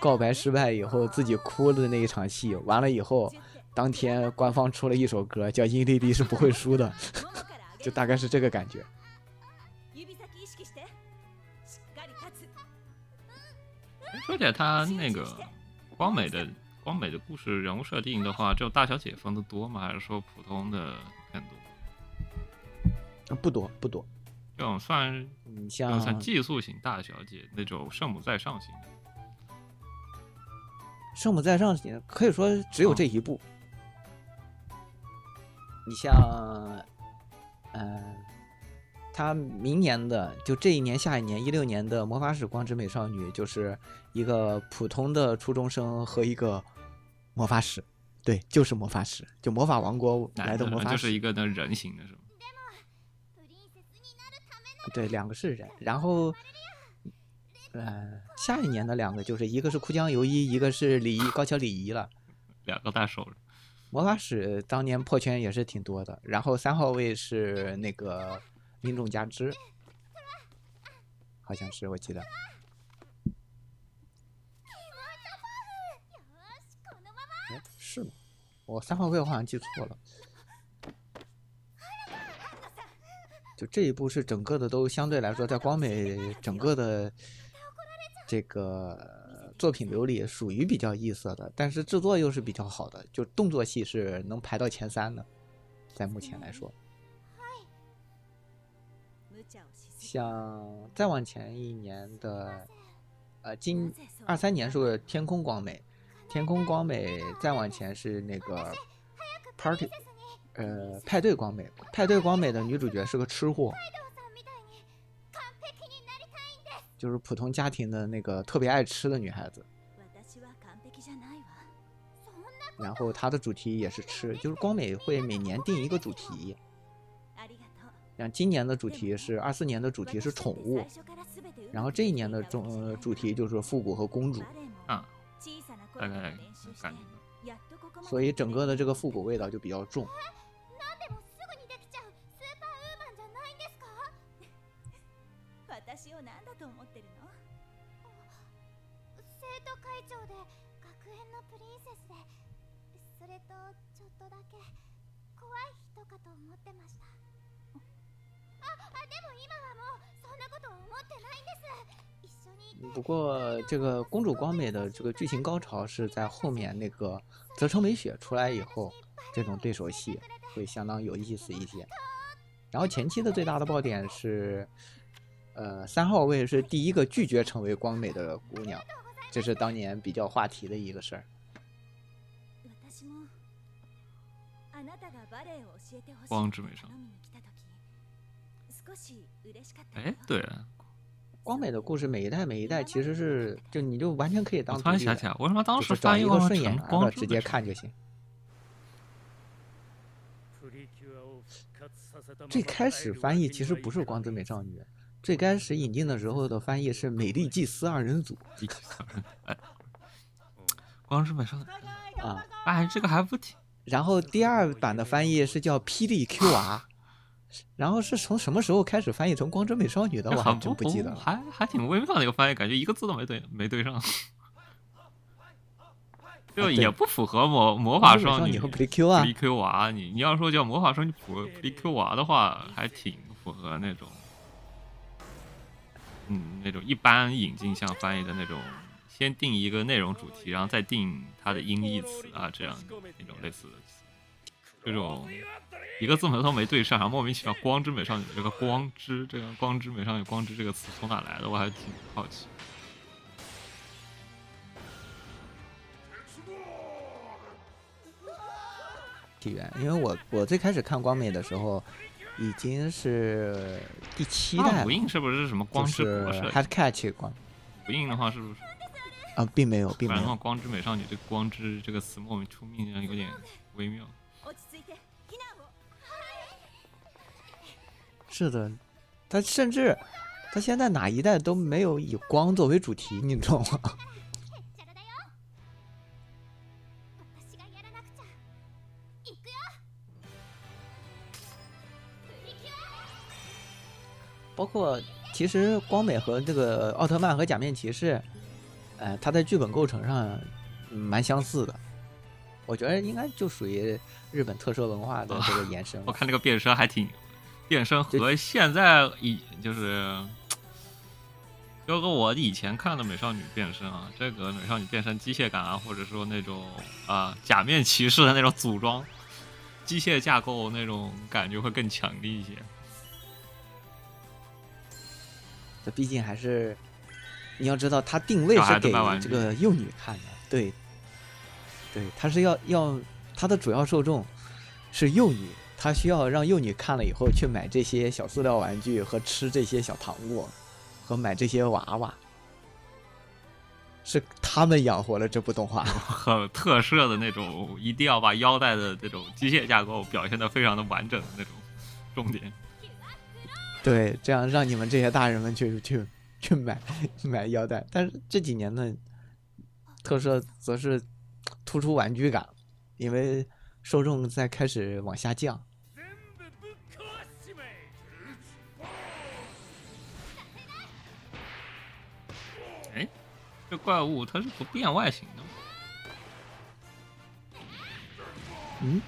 告白失败以后自己哭的那一场戏，完了以后， 当天官方出了一首歌叫《殷离离是不会输的》，就大概是这个感觉。指先意識してしっかり立つ说起来，他那个光美的光美的故事人物设定的话，只有大小姐分的多吗？还是说普通的更多？呃不多不多，这种算你这种算像寄宿型大小姐那种圣母在上型的。圣母在上可以说只有这一部。 你像，嗯、他明年的就这一年、下一年一六年的魔法使光之美少女，就是一个普通的初中生和一个魔法使，对，就是魔法使，就魔法王国来男的的魔法使，就是一个那人形的是吗？プリンセスになるための对，两个是人，然后。呃，下一年的两个就是一个是哭江游一，一个是李一高桥李一了。两个大手人。 魔法使当年破圈也是挺多的，然后三号位是那个民众加之，好像是我记得。よしこのまま哎，是吗？我三号位我好像记错了。就这一部是整个的都相对来说在光美整个的这个 作品流里属于比较异色的，但是制作又是比较好的，就动作戏是能排到前三的，在目前来说。無茶をしすぎ像再往前一年的，呃，今なぜそう二三年是天空光美，天空光美再往前是那个 party，呃，派对光美，派对光美的女主角是个吃货， 就是普通家庭的那个特别爱吃的女孩子，私は完璧じゃないわそんな然后她的主题也是吃，就是光美会每年定一个主題，ありがとう像今年的主题是二四年的主题是宠物，然后这一年的中呃主题就是复古和公主，啊，小さな大概頃から練習して感觉到。やっとここまで所以整个的这个复古味道就比较重。 れとちょっとだけ怖い人かと思ってましたああでも今はもうそんなこと思ってないんです一緒にいて不过这个公主光美的这个剧情高潮是在后面那个泽城美雪出来以后，这种对手戏会相当有意思一些。然后前期的最大的爆点是，呃，三号位是第一个拒绝成为光美的姑娘，这是当年比较话题的一个事儿。 光之美少頼みに来た時少し嬉しかったよ哎，对了，光美的故事每一代每一代其实是就你就完全可以我当独立的突然想起来，为什么当时就是找一翻译过成个顺眼儿光的直接之美少女看就行。最最开始翻译其实不是光之美少女，最开始引进的时候的翻译是美丽祭司二人组一起讨论哎，光之美少女，啊。哎，这个还不挺 然后第二版的翻译是叫霹雳 Q 娃 然后是从什么时候开始翻译成光之美少女的，我还真不记得了。还还挺微妙的一个翻译，感觉一个字都没对没对上，就也不符合魔魔法少女和 Precure 啊普利 Q 娃，你你要说叫魔法少女普普利 Q 娃的话，还挺符合那种，嗯，那种一般引进向翻译的那种先定一个内容主题，然后再定它的音译词啊，这样那种类似的词，这种一个字母都没对上，然后莫名其妙“光之美少女”这个“光之”这个“光之美少女”“光之”这个词从哪来的，我还挺好奇。起源，因为我我最开始看光美的时候，已经是第七代了那无，印是不是什么光之是国设计？Head Catch 光无印的话是不是？啊，并没有，并不然的话，没有。光之美少女这个“光之”这个词莫名出命，有点微妙。落ち着いて避難を是的，他甚至他现在哪一代都没有以光作为主题，你知道吗？へっちゃらだよ私がやらなくちゃ行くよプリキュア包括其实光美和这个奥特曼和假面骑士， 呃，它在剧本构成上嗯蛮相似的。我觉得应该就属于日本特色文化的这个延伸了。我看这个变身还挺，变身和现在以就是，就跟我以前看的美少女变身啊，这个美少女变身机械感啊，或者说那种啊、假面骑士的那种组装机械架构那种感觉会更强烈一些。这毕竟还是你要知道，它定位是给这个幼女看的，对，对，它是要要它的主要受众是幼女，它需要让幼女看了以后去买这些小塑料玩具和吃这些小糖果和买这些娃娃，是他们养活了这部动画。很特摄的那种，一定要把腰带的这种机械架构表现的非常的完整的那种重点。对，这样让你们这些大人们去去去买买腰带。但是这几年的特色则是突出玩具感，因为受众在开始往下降。哎，这怪物它是不变外形的吗？嗯，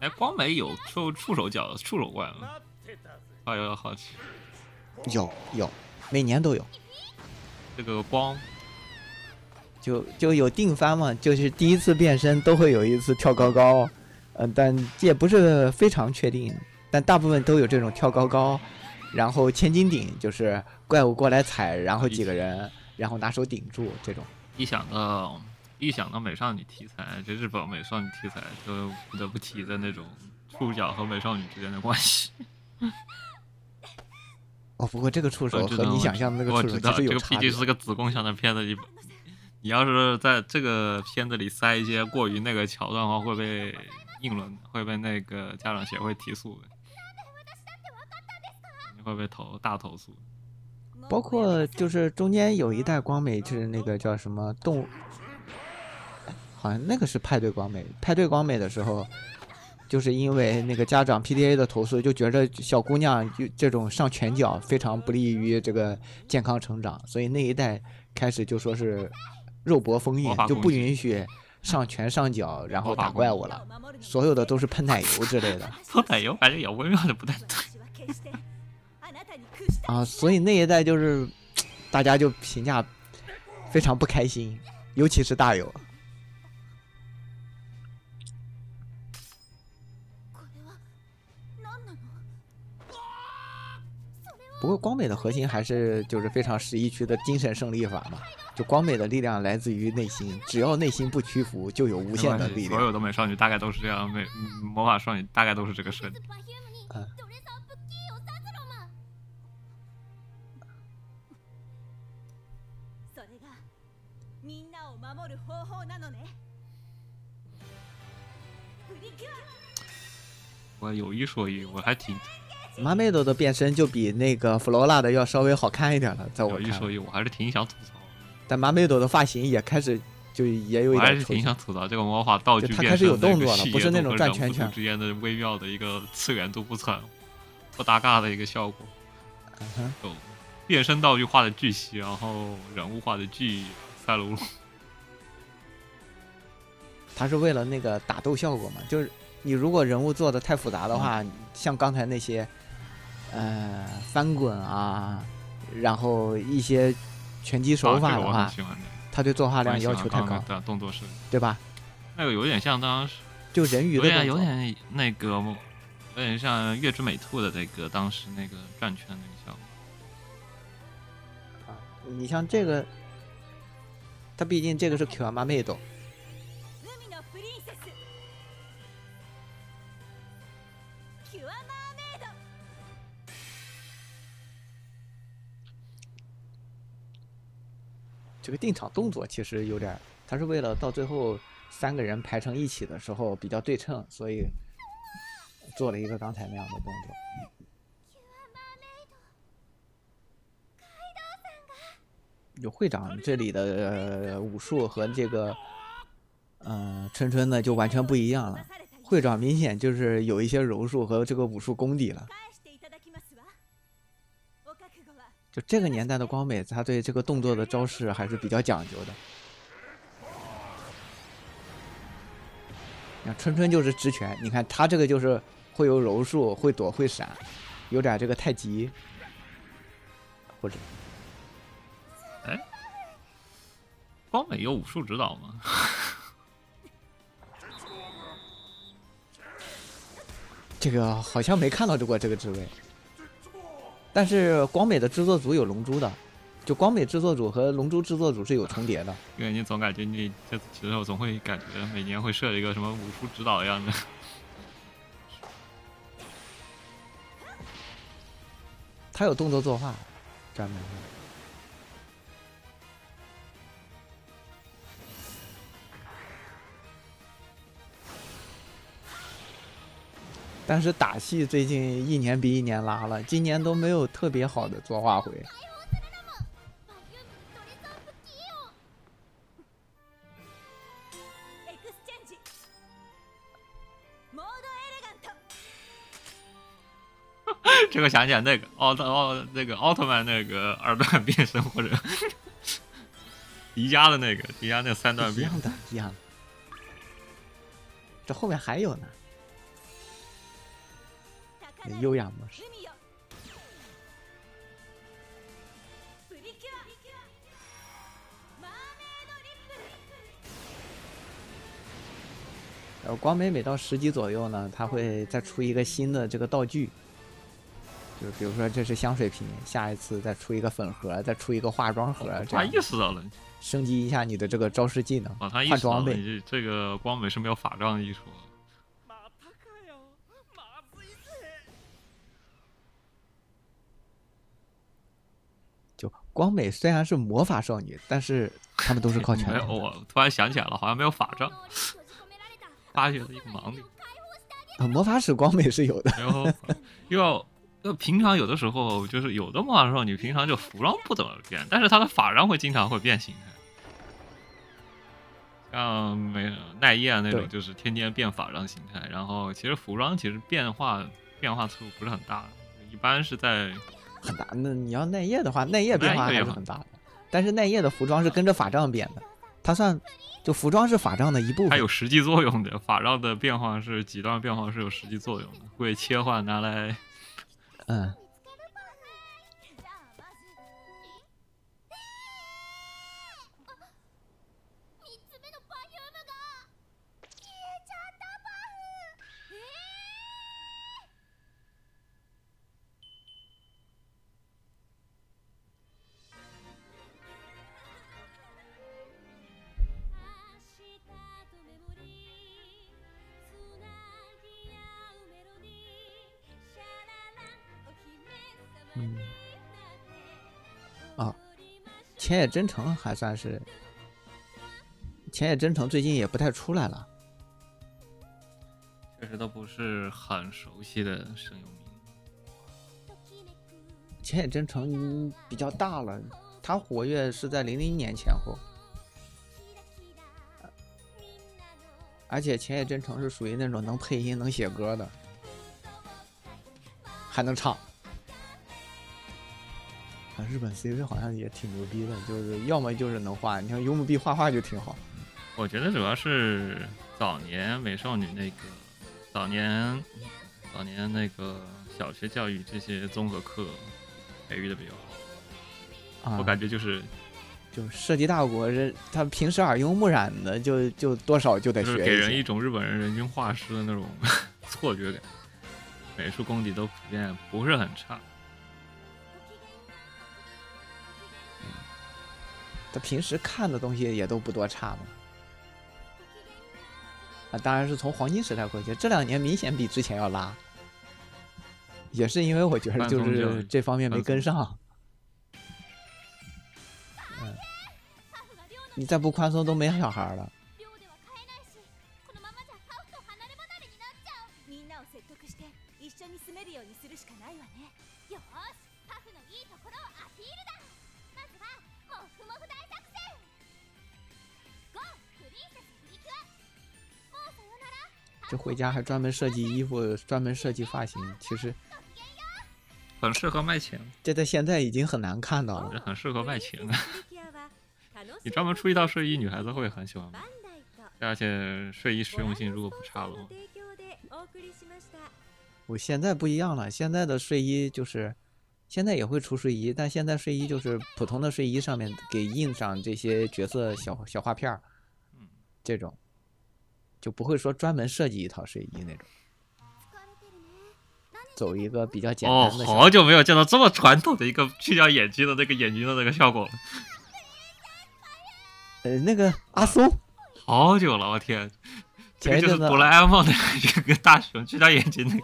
哎，光美有触触手脚触手怪吗？啊，有点好奇。有有，每年都有，这个光就就有定番嘛，就是第一次变身都会有一次跳高高，呃，但也不是非常确定，但大部分都有这种跳高高，然后千斤顶，就是怪物过来踩，然后几个人，然后拿手顶住这种。一想到一想到美少女题材，这日本美少女题材就不得不提的那种触角和美少女之间的关系。哦，不过这个触手和你想象的那个触手其实知道这个毕竟。是个子宫向的片子，你你要是在这个片子里塞一些过于那个桥段的话，会被硬轮，会被那个家长协会提诉的。你会被投大投诉。包括就是中间有一代光美就是那个叫什么动物，好像那个是派对光美。派对光美的时候，就是因为那个家长 PDA 的投诉，就觉着小姑娘就这种上拳脚非常不利于这个健康成长，所以那一代开始就说是肉搏封印，就不允许上拳上脚，然后打怪物了，所有的都是喷奶油之类的。喷奶油感觉也微妙的不太对。啊，所以那一代就是大家就评价非常不开心，尤其是大友。不过光美的核心还是就是非常十一区的精神胜利法嘛，就光美的力量来自于内心，只要内心不屈服，就有无限的力量。所有的美少女大概都是这样，美嗯魔法少女大概都是这个设定。 Perfume にあドレサープッキーをさずろまそれがみんなを守る方法なのねプリキュア我有一说一，我还挺 马美朵的变身就比那个弗罗拉的要稍微好看一点了，在我一说一，我还是挺想吐槽的。但马美朵的发型也开始就也有一我还是。挺想吐槽这个魔法道具就它开始有动作了不是那种转圈圈之间的微妙的一个次元度不惨不搭嘎的一个效果。嗯哼有变身道具画的巨细，然后人物画的巨赛璐璐。它是为了那个打斗效果嘛，就是你如果人物做的太复杂的话，像刚才那些，呃，翻滚啊，然后一些拳击手法的话，他对作画量要求太高刚刚，的动作设计，对吧？那个有点像当时就人鱼有点的动作有点那个有点像月之美兔的那个当时那个转圈那个效果。你像这个，它毕竟这个是 Q 妈妹斗，这个定场动作其实有点他，是为了到最后三个人排成一起的时候比较对称，所以做了一个刚才那样的动作。有会长这里的、武术和这个，呃，春春呢就完全不一样了。会长明显就是有一些柔术和这个武术功底了。就这个年代的光美，他对这个动作的招式还是比较讲究的。你看春春就是直拳，你看他这个就是会有柔术，会躲会闪，有点这个太极，或者光美有武术指导吗？这个好像没看到过这个职位。但是光美的制作组有龙珠的，就光美制作组和龙珠制作组是有重叠的。因为你总感觉你这其实我总会感觉每年会设一个什么武术指导一样的。他有动作作画，专门但是打戏最近一年比一年拉了，今年都没有特别好的作画回。エクスチェンジモードエレガント这个想起来那个奥特奥那个奥特曼那个二段变身或者迪迦的那个迪迦那三段变一样的，一样的。这后面还有呢，高鳴る 优雅模式。海よプリキュアマーメイドリップ然后光美每到十级左右呢，它会再出一个新的这个道具，就比如说这是香水瓶，下一次再出一个粉盒，再出一一个化妆盒，这他样意识到了，升级一下你的这个招式技能，哦，他意识到了，换装备。你这这个光美是没有法杖艺术 光美虽然是魔法少女，但是他们都是靠拳 没有，头。我突然想起来了，好像没有法杖，发现了一个盲点。啊，魔法使光美是有的，然后 要要平常有的时候就是有的魔法少女平常就服装不怎么变，但是她的法杖会经常会变形态。像美奈叶那种就是天天变法杖形态，然后其实服装其实变化变化速度不是很大，一般是在很大。那你要耐夜的话，耐夜变化还是很大的，但是耐夜的服装是跟着法杖变的，它算就服装是法杖的一部分它有。实际作用的，法杖的变化是几段变化是有实际作用的，会切换拿来嗯，浅野真诚还算是，浅野真诚最近也不太出来了。确实都不是很熟悉的声优名。浅野真诚比较大了，他活跃是在零零年前后，而且浅野真诚是属于那种能配音、能写歌的，还能唱。啊，日本 CV 好像也挺牛逼的，就是要么就是能画，你像幽木碧画画就挺好。我觉得主要是早年美少女那个早年早年那个小学教育这些综合课培育的比较好，啊，我感觉就是就涉及大国，人他平时耳濡目染的，就就多少就得就是学给人一种日本人人均画师的那种 错觉感，美术功底都普遍不是很差。他平时看的东西也都不多差嘛。啊，当然是从黄金时代过去，这两年明显比之前要拉，也是因为我觉得就是这方面没跟上。嗯，你再不宽松都没小孩了。ら这回家还专门设计衣服，专门设计发型，其实很适合卖钱，这在现在已经很难看到了。这很适合卖钱的。プリキュアは楽し你专门出一套睡衣，女孩子会很喜欢买バ。ンダイと而且睡衣实用性如果不差的话ご覧のスポンサーの，提供でお送りしました我现在不一样了，现在的睡衣就是，现在也会出睡衣，但现在睡衣就是普通的睡衣上面给印上这些角色小小画片儿，嗯，这种， 就不会说专门设计一套睡衣那种，疲れてるね走一个比较简哦，单的小。好久没有见到这么传统的一个去掉眼睛的那个眼睛的那个效果了，呃，那个阿松，好久了，我天，这前一阵子个就是哆啦 A 梦的一个大熊去掉眼睛那个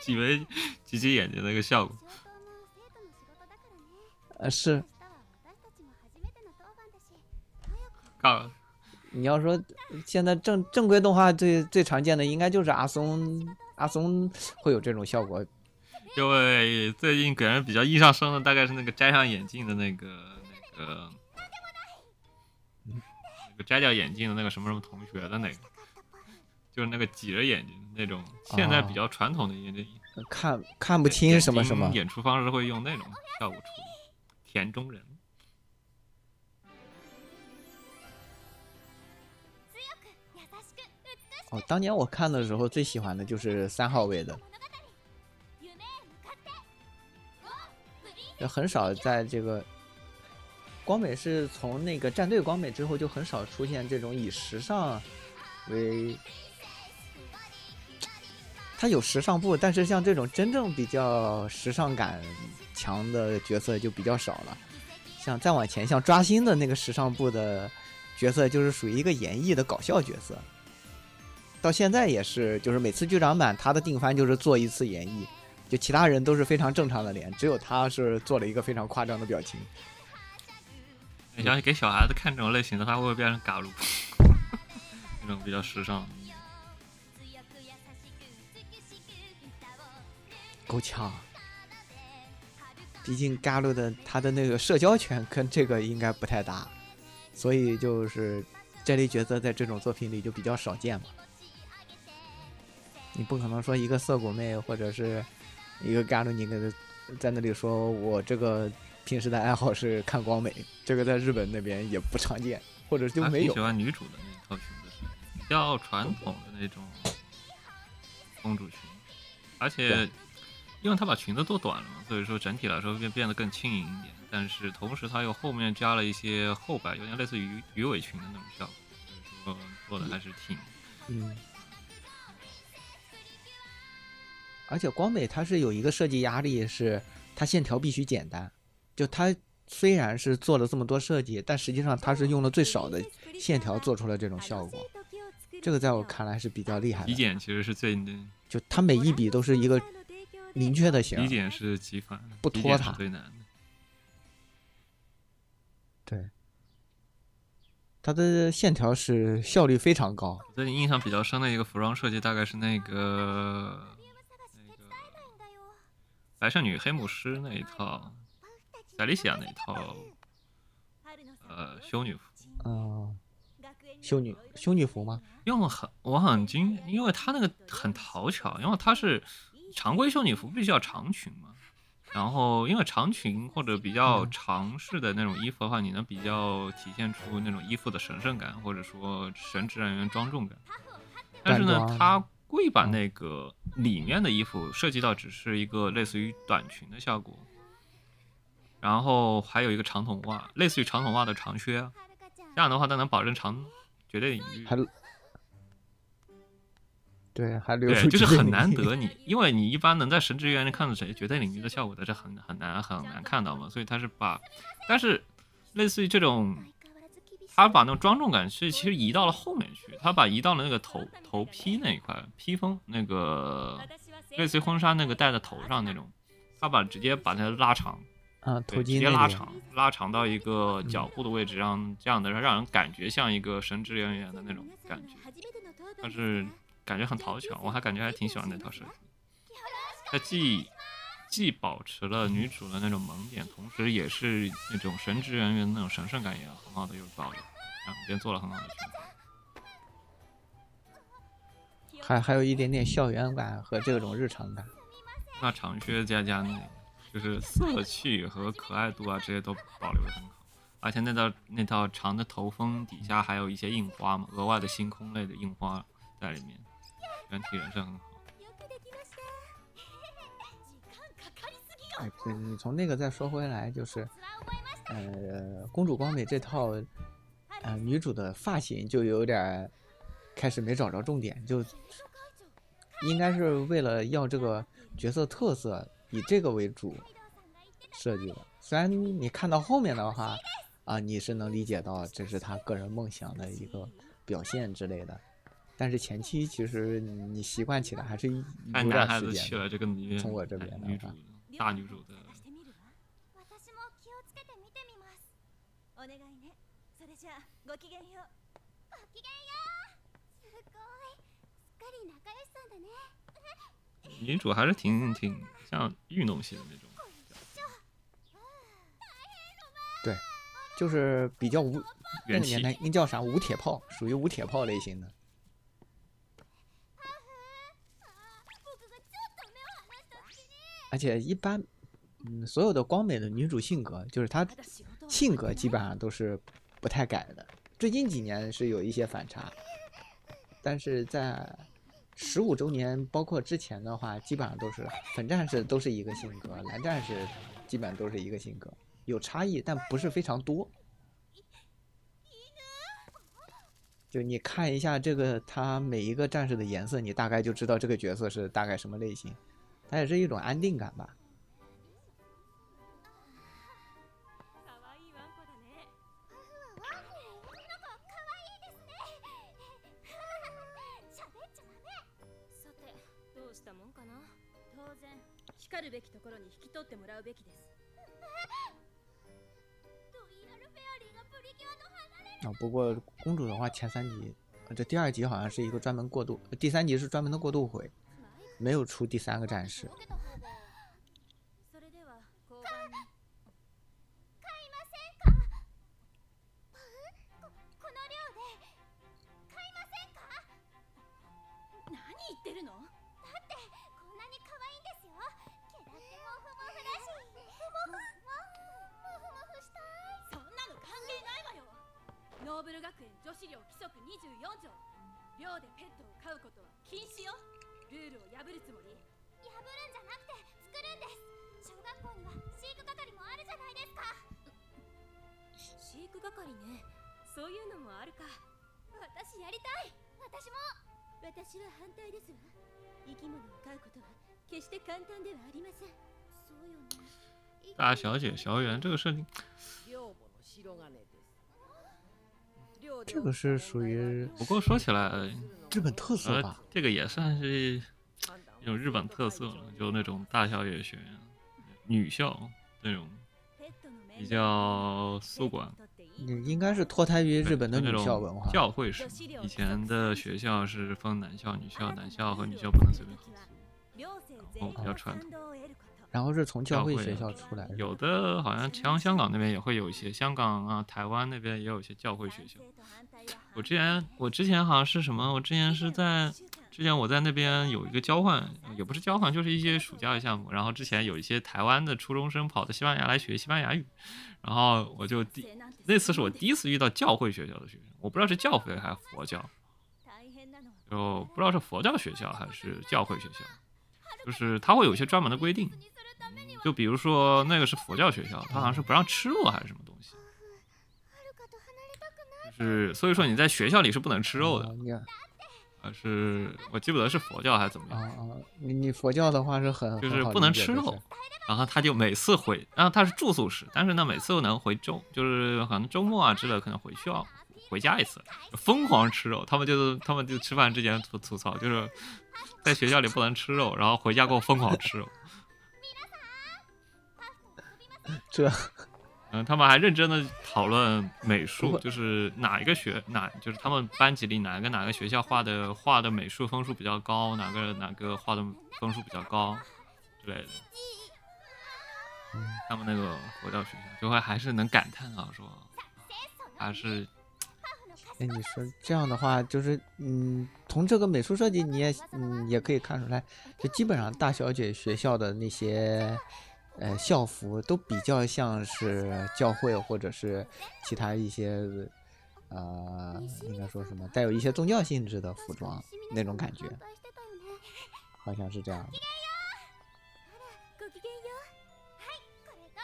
挤眉挤挤眼睛那个效果。上等な生徒の仕事だからね呃是明 你要说现在正正规动画最最常见的应该就是阿松，阿松会有这种效果，因为最近给人比较印象深的大概是那个摘上眼镜的那个那个那个摘掉眼镜的那个什么什么同学的那个，就是那个挤着眼睛那种，现在比较传统的眼睛看看不清什么什么。演出方式会用那种效果处理，田中人。哦，当年我看的时候最喜欢的就是三号位的，物語夢へ向かってゴープリンセ也很少在这个光美是从那个战队光美之后就很少出现这种以时尚为，它有时尚部，但是像这种真正比较时尚感强的角色就比较少了。像再往前，像抓心的那个时尚部的角色，就是属于一个演绎的搞笑角色。 到现在也是，就是每次剧场版他的定番就是做一次演绎，就其他人都是非常正常的脸，只有他是做了一个非常夸张的表情。你想给小孩子看这种类型的，他会不会变成嘎鲁？那种比较时尚。強く優しく美しく歌を够呛。毕竟嘎鲁的他的那个社交圈跟这个应该不太搭，所以就是这类角色在这种作品里就比较少见嘛。 你不可能说一个涩谷妹或者是一个嘎鲁，你给他在那里说我这个平时的爱好是看光美，这个在日本那边也不常见，或者就没有喜。欢女主的那套裙子，是比较传统的那种公主裙，而且因为她把裙子做短了嘛，所以说整体来说变变得更轻盈一点。但是同时她又后面加了一些后摆，有点类似于鱼尾裙的那种效果，所以说做的还是挺嗯，而且光美它是有一个设计压力，是它线条必须简单。就它虽然是做了这么多设计，但实际上它是用了最少的线条做出了这种效果。这个在我看来是比较厉害的。极简，其实是最就它每一笔都是一个明确的型极，简是极繁，不拖沓最难的。对，它的线条是效率非常高。我最近印象比较深的一个服装设计，大概是那个白圣女黑牧师那一套，塞利西亚那一套，呃，修女服。嗯、修女修女服吗？因为我很我很惊，因为她那个很讨巧，因为她是常规修女服必须要长裙嘛，然后因为长裙或者比较嗯长式的那种衣服的话，你能比较体现出那种衣服的神圣感，或者说神职人员庄重感。但是呢淡，妆它故意把那个里面的衣服设计到只是一个类似于短裙的效果，然后还有一个长筒袜，类似于长筒袜的长靴，はるかちゃん这样的话它能保证长绝对领域。还对，还留对，出就是很绝对领域难得你，因为你一般能在神职园里看到谁绝对领域的效果的，这很很难很难看到嘛，所以他是把，但是类似于这种，相変わらず厳しい 他把那种庄重感是其实移到了后面去，他把移到了那个头头披那一块披风那个类似于婚纱那个戴在头上那种，他把直接把它拉长，啊，头巾，直接拉长拉长到一个脚部的位置，让这样的让人感觉像一个神职人员的那种感觉。但是感觉很讨巧，我还感觉还挺喜欢那套设计。它既既保持了女主的那种萌点，同时也是那种神职人员的那种神圣感也很好的有保留，两边做了很好的区分。还还有一点点校园感和这种日常感。那长靴加加那就是色气和可爱度啊，这些都保留的很好。而且那套那套长的头风底下还有一些印花嘛，额外的星空类的印花在里面，整体人是很好。哎，对你从那个再说回来，就是，呃，公主光美这套，呃，女主的发型就有点儿开始没找着重点，就应该是为了要这个角色特色，以这个为主设计的。虽然你看到后面的话，啊，你是能理解到这是她个人梦想的一个表现之类的，但是前期其实你习惯起来还是有太点时间从我这边的话大女主的私も気をつけて見てみますお願いねそれじゃあごきげんようごきげんようすごいすっかり仲良しさんだね女主还是挺挺像运动系的那种。就是比较无那元气个年代应叫啥无铁炮，属于无铁炮类型的。 而且一般，嗯，所有的光美的女主性格，就是她まだ仕事を性格基本上都是不太改的。最近几年是有一些反差，但是在十五周年，包括之前的话，基本上都是粉战士都是一个性格，蓝战士基本上都是一个性格，有差异，但不是非常多。就你看一下这个，它每一个战士的颜色，你大概就知道这个角色是大概什么类型， 它也是一种安定感吧。かわいいワンコだねなんか可愛いですね喋っちゃダメさてどうしたもんかな当然光るべきところに引き取ってもらうべきですロイヤルフェアリーがプリキュアと離れる啊，不过公主的话，前三集，呃这第二集好像是一个专门过渡，呃第三集是专门的过渡回， 没有出第三个战士。大小姐小圆这个设定，寮母の白金です。寮で这个是属于不过说起来，日本特色呃吧？，这个也算是一种日本特色了，就那种大校野学女校那种比较宿管，嗯，应该是脱胎于日本的女就那种校文化。教会式。以前的学校是分男校、女校，男校和女校不能随便合宿。哦比较传统 然后是从教会学校出来的。有的好像像香港那边也会有一些，香港啊、台湾那边也有一些教会学校。我之前我之前好像是什么？我之前是在之前我在那边有一个交换，也不是交换，就是一些暑假的项目。然后之前有一些台湾的初中生跑到西班牙来学西班牙语，然后我就第那次是我第一次遇到教会学校的学生，我不知道是教会还是佛教。就不知道是佛教学校还是教会学校，就是他会有一些专门的规定，就比如说那个是佛教学校，它好像是不让吃肉还是什么东西，はるかと離れたくない就是所以说你在学校里是不能吃肉的啊，你啊还是我记不得是佛教还是怎么样。啊，你你佛教的话是很就是不能很好理解的吃肉是，然后他就每次回，然后他是住宿室，但是呢每次都能回周，就是可能周末啊之类的可能回学校回家一次，疯狂吃肉。他们就是他们就吃饭之前吐吐槽，就是在学校里不能吃肉，然后回家给我疯狂吃肉。 这嗯，他们还认真的讨论美术，就是哪一个学哪，就是他们班级里哪个哪个学校画的画的美术分数比较高，哪个哪个画的分数比较高之类的。他们那个佛教学校就会还是能感叹啊，说还是哎，你说这样的话，就是嗯，从这个美术设计你也嗯也可以看出来，就基本上大小姐学校的那些呃校服都比较像是教会或者是其他一些呃应该说什么带有一些宗教性质的服装那种感觉，反対してたよね好像是这样的。ごきげんようはい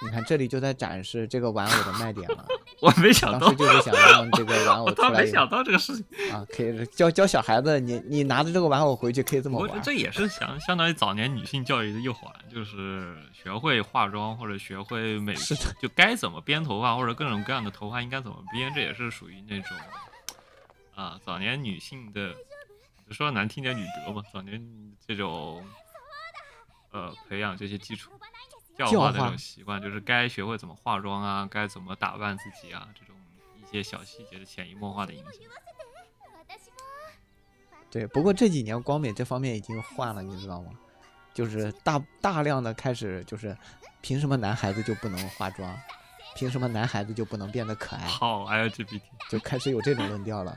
これが你看这里就在展示这个玩偶的卖点了， 我没想到当时，就是想让这个玩偶 我出来以后倒没想到这个事情。啊，可以教教小孩子，你你拿着这个玩偶回去可以这么玩。我这也是相相当于早年女性教育的一环，就是学会化妆或者学会美就该怎么编头发或者各种各样的头发应该怎么编，这也是属于那种啊早年女性的，说难听点女德嘛，早年这种呃培养这些基础教教化的这化种习惯，就是该学会怎么化妆啊，该怎么打扮自己啊，这种一些小细节的潜移默化的影响。私も对，不过这几年光美这方面已经换了，你知道吗？就是大大量的开始就是，凭什么男孩子就不能化妆？凭什么男孩子就不能变得可爱？好 LGBT。就开始有这种论调了。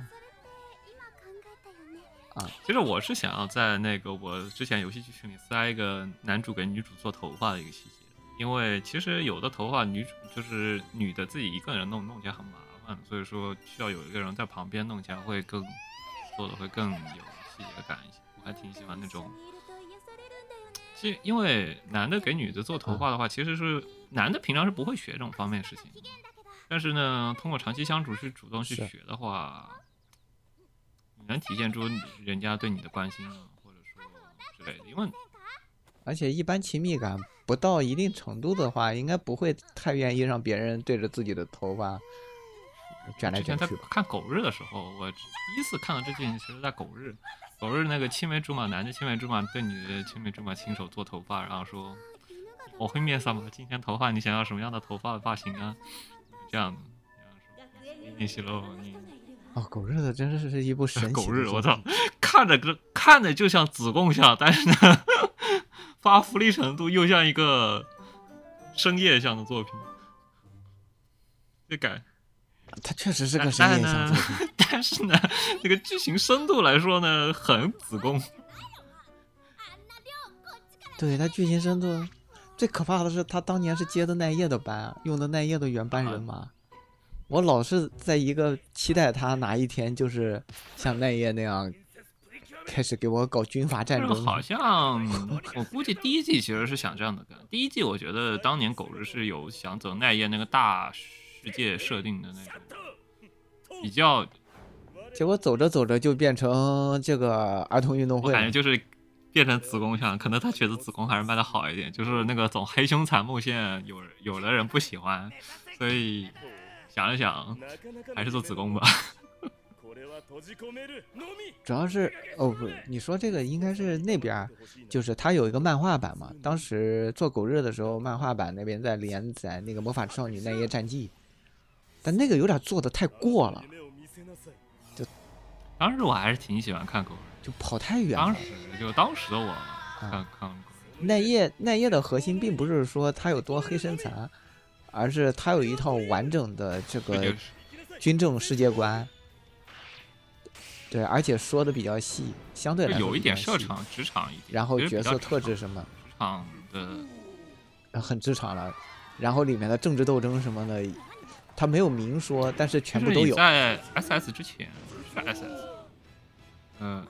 今考えたよね其实我是想要在那个我之前游戏剧群里塞一个男主给女主做头发的一个细节， 因为其实有的头发女主就是女的自己一个人弄弄起来很麻烦，所以说需要有一个人在旁边弄起来会更做的会更有细节感一些。我还挺喜欢那种，其实因为男的给女的做头发的话，其实是男的平常是不会学这种方面的事情，但是呢，通过长期相处去主动去学的话，你能体现出人家对你的关心啊，或者说之类的。因为而且一般亲密感不到一定程度的话，应该不会太愿意让别人对着自己的头发卷来之前在卷去吧。看狗日的时候，我第一次看到这件，其实在狗日，狗日那个青梅竹马男的青梅竹马对女的青梅竹马亲手做头发，然后说我会面上吗？今天头发你想要什么样的头发发型啊？这样的，你洗喽你。哦，狗日的真是是一部 神狗日，我操！，看着跟看着就像子贡像，但是呢，发福利程度又像一个深夜向的作品。这感，它确实是个深夜向作品。但是呢，这个剧情深度来说呢，很子宫。对它剧情深度，最可怕的是他当年是接的奈叶的班，用的奈叶的原班人马。我老是在一个期待他哪一天就是像奈叶那样，开始给我搞军阀战争。好像我估计第一季其实是想这样的干。第一季我觉得当年狗日是有想走奈叶那个大世界设定的那种，比较结果走着走着就变成这个儿童运动会。感觉就是变成子宫像，可能他觉得子宫还是卖的好一点，就是那个走黑凶残路线，有有的人不喜欢，所以想了想，还是做子宫吧。主要是哦不，你说这个应该是那边儿，就是他有一个漫画版嘛。当时做狗日的时候，漫画版那边在连载那个《魔法少女奈叶战记》，但那个有点做的太过了，就当时我还是挺喜欢看狗日，就跑太远了。当时就当时的我看啊。看狗日，奈叶奈叶的核心并不是说他有多黑身残，而是他有一套完整的这个军政世界观。对，而且说的比较细，相对来说有一点比较细，社场职场一点，然后角色特质什么。职场的呃很职场了，然后里面的政治斗争什么的，他没有明说，但是全部都有。在 SS 之前是 SS，呃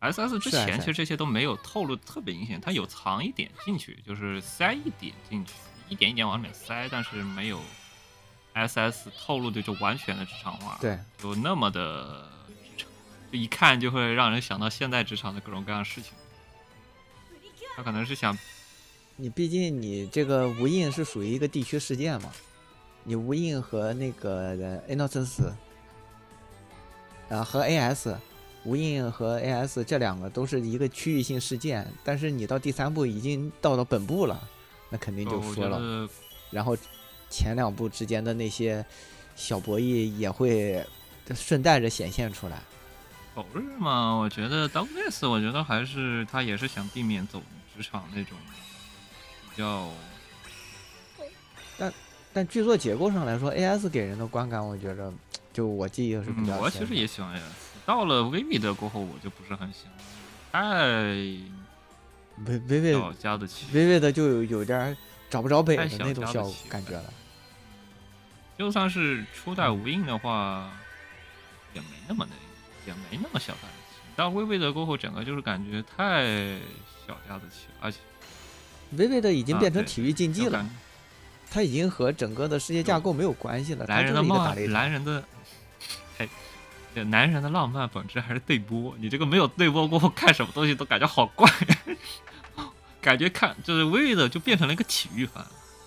，S S 之前其实这些都没有透露得特别明显，他有藏一点进去，就是塞一点进去，一点一点往里面塞，但是没有 S S 透露的就完全的职场化，对，有那么的就一看就会让人想到现在职场的各种各样的事情。他可能是想你毕竟你这个无印是属于一个地区事件嘛，你无印和那个呃 Innocence，啊和 AS，无印和 AS 这两个都是一个区域性事件，但是你到第三部已经到了本部了，那肯定就呃我说了。然后前两部之间的那些小博弈也会顺带着显现出来。否日嘛，我觉得 d o u s 我觉得还是他也是想避免走职场那种比较但但剧作结构上来说，AS 给人的观感，我觉着就我记忆是比嗯，较我其实也喜欢 AS，到了 Vivid 过后，我就不是很喜欢，太微微微小家子气。微微的就有有点找不着北的那种小家子气感觉了。就算是初代无印的话，也没那么那，也没那么小家子气。到 Vivid 过后，整个就是感觉太小家子气了，而且微微的已经变成体育竞技了就感，它已经和整个的世界架构没有关系了，男人的梦，打人的，哎，这男人的浪漫本质还是对波。你这个没有对波过后，看什么东西都感觉好怪，感觉看就是微的就变成了一个体育番。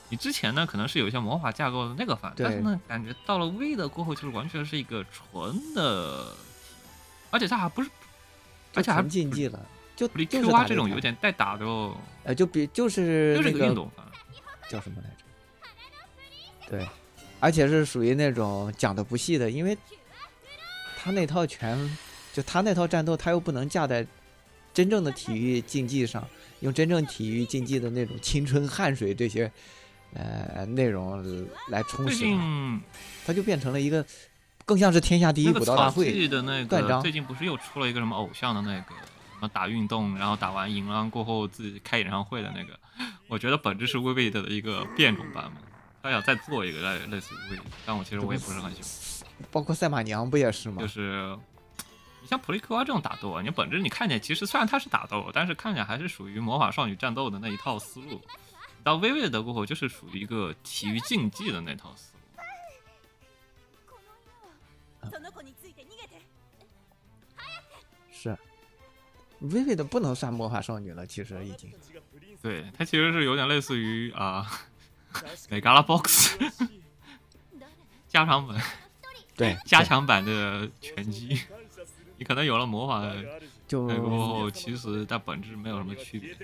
你之前呢，可能是有一些魔法架构的那个范，但是呢，感觉到了微的过后，就是完全是一个纯的，而且他还不是，而且还纯竞技了，就就 Q 是啊这种有点带打的哦，呃，就比就是就是那个个运动。叫什么来着？对，而且是属于那种讲的不细的，因为他那套拳就他那套战斗，他又不能架在真正的体育竞技上，用真正体育竞技的那种青春汗水这些呃内容来充实它，近它就变成了一个更像是天下第一那个草武道大的那个最近不是又出了一个什么偶像的那个什么打运动，然后打完赢了过后自己开演唱会的那个，我觉得本质是微微的一个变种版嘛。他想再做一个类类似于微，但我其实我也不是很喜欢，包括赛马娘不也是吗？就是你像普利克娃这种打斗啊，你本质你看起来其实虽然它是打斗，但是看起来还是属于魔法少女战斗的那一套思路。到微微的过后，就是属于一个体育竞技的那套思路。是，微微的不能算魔法少女了，其实已经。对，它其实是有点类似于啊，美嘎拉 box 加长版。对，加强版的拳击，你可能有了魔法就过后，其实但本质没有什么区别。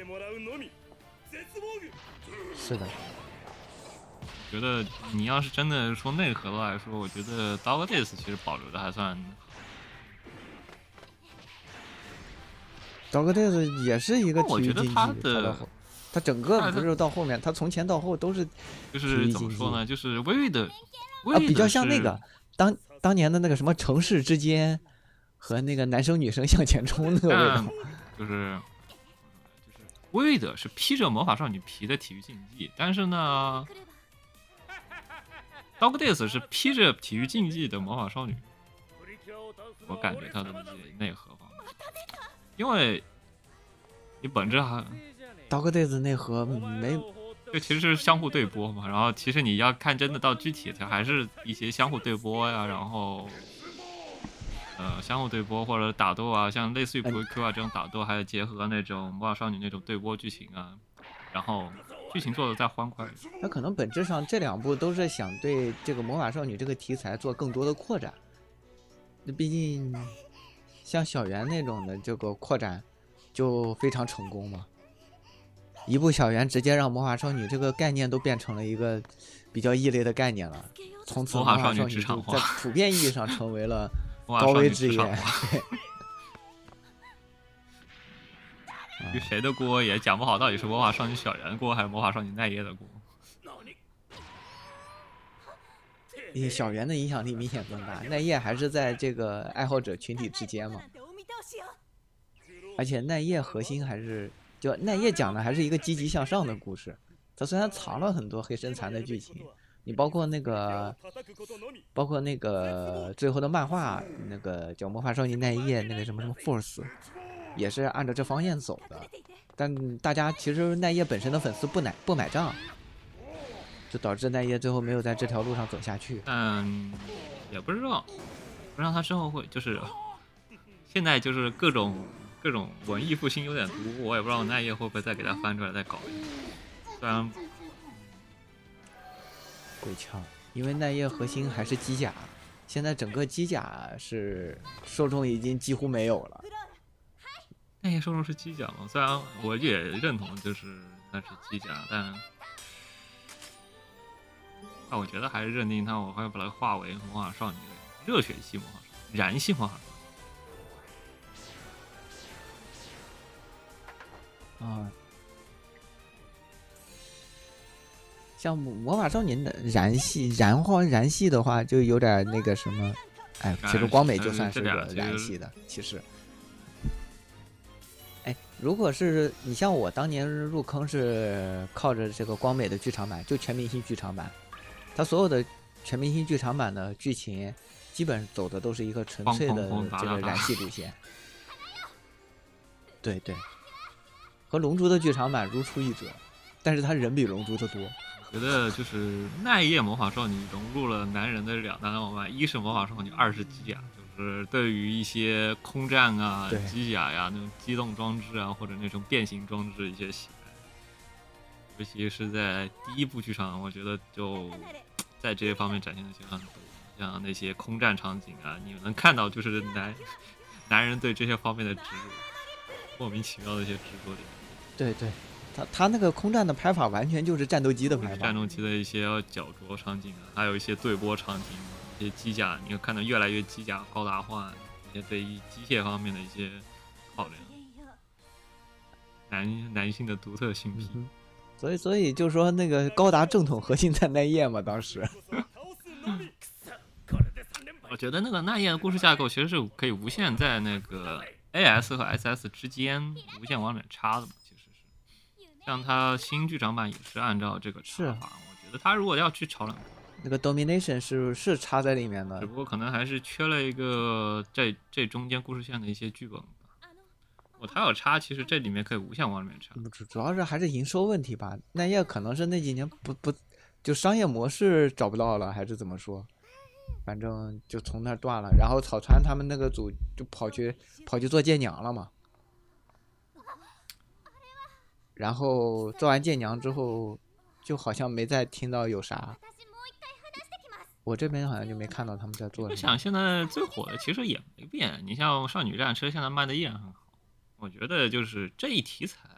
是的，觉得你要是真的说内核的来说，我觉得 Dog Days 其实保留的还算 Dog Days 也是一个我觉得体育竞技，它它的到后，它整个不是到后面，它从前到后都是就是怎么说呢，就是微微的，啊，比较像那个当当年的那个什么城市之间和那个男生女生向前冲那个味道。就是就是微微的是披着魔法少女皮的体育竞技，但是呢，Dog Days 是披着体育竞技的魔法少女。我感觉它的内核方面，因为你本质还 Dog Days 内核没就其实是相互对播嘛，然后其实你要看真的到具体的，还是一些相互对播呀，然后呃相互对播或者打斗啊，像类似于哎。Q Q 啊这种打斗，还有结合那种魔法少女那种对播剧情啊，然后剧情做的再欢快一点。那可能本质上这两部都是想对这个魔法少女这个题材做更多的扩展。那毕竟像小圆那种的这个扩展就非常成功嘛。一部小圆直接让魔法少女这个概念都变成了一个比较异类的概念了，从此魔法少女就在普遍意义上成为了高危职业。女职场化就谁的锅也讲不好，到底是魔法少女小圆的锅还是魔法少女奈叶的锅。因为小圆的影响力明显更大，奈叶还是在这个爱好者群体之间嘛。なんてお見通しよ而且奈叶核心还是，就奈叶讲的还是一个积极向上的故事。它虽然藏了很多黑身残的剧情， 你包括那个，包括那个最后的漫画，那个叫《魔法少女奈叶》，那个什么什么 Force， 也是按照这方向走的。但大家其实奈叶本身的粉丝不买不买账，就导致奈叶最后没有在这条路上走下去。嗯也不知道，不知道他之后会就是现在就是各种各种文艺复兴有点毒，我也不知道奈叶会不会再给他翻出来再搞一下。虽然鬼枪，因为奈叶核心还是机甲，现在整个机甲是受众已经几乎没有了。奈叶受众是机甲嘛，虽然我也认同就是他是机甲，但但我觉得还是认定他，我会把它化为魔法少女的热血系魔法少女，燃系魔法少女。啊，像魔魔法少年的燃系燃化燃系的话，就有点那个什么，哎，其实光美就算是个燃系的，其实。哎，如果是你像我当年入坑是靠着这个光美的剧场版，就全明星剧场版，它所有的全明星剧场版的剧情，基本走的都是一个纯粹的这个燃系路线。对对。和龙珠的剧场版如出一辙，但是他人比龙珠的多。觉得就是奈叶魔法少女融入了男人的两大浪漫，一是魔法少女，二是机甲，就是对于一些空战啊、机甲呀那种机动装置啊，或者那种变形装置一些喜爱。尤其是在第一部剧场，我觉得就在这些方面展现的就很多，像那些空战场景啊，你能看到就是男男人对这些方面的执着，莫名其妙的一些执着点。对对，他他那个空战的拍法完全就是战斗机的拍法，战斗机的一些角逐场景啊，还有一些对波场景，一些机甲，你会看到越来越机甲高达化，一些对于机械方面的一些考量，男男性的独特性癖，所以所以就说那个高达正统核心在奈叶嘛，当时。我觉得那个奈叶的故事架构其实是可以无限在那个 AS 和 SS 之间无限往里插的嘛。其实是像他新剧场版也是按照这个插法，我觉得他如果要去炒冷，那个 Domination 是是插在里面的，只不过可能还是缺了一个这这中间故事线的一些剧本吧。我他要插，其实这里面可以无限往里面插。主主要是还是营收问题吧，那也可能是那几年不不就商业模式找不到了，还是怎么说？反正就从那断了，然后草川他们那个组就跑去跑去做舰娘了嘛。然后做完舰娘之后，就好像没再听到有啥。我这边好像就没看到他们在做。我想现在最火的其实也没变，你像少女战车现在卖的依然很好。我觉得就是这一题材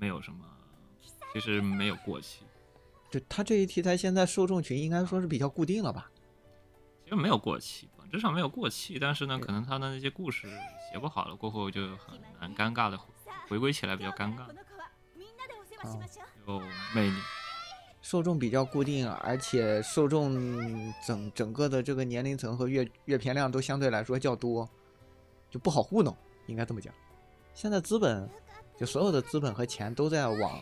没有什么，其实没有过气。就他这一题材现在受众群应该说是比较固定了吧？其实没有过气，本质上没有过气，但是呢，可能他的那些故事写不好了，过后就很难尴尬的回归起来比较尴尬。有魅力，受众比较固定，而且受众整整个的这个年龄层和阅阅片量都相对来说较多，就不好糊弄，应该这么讲。现在资本，就所有的资本和钱都在往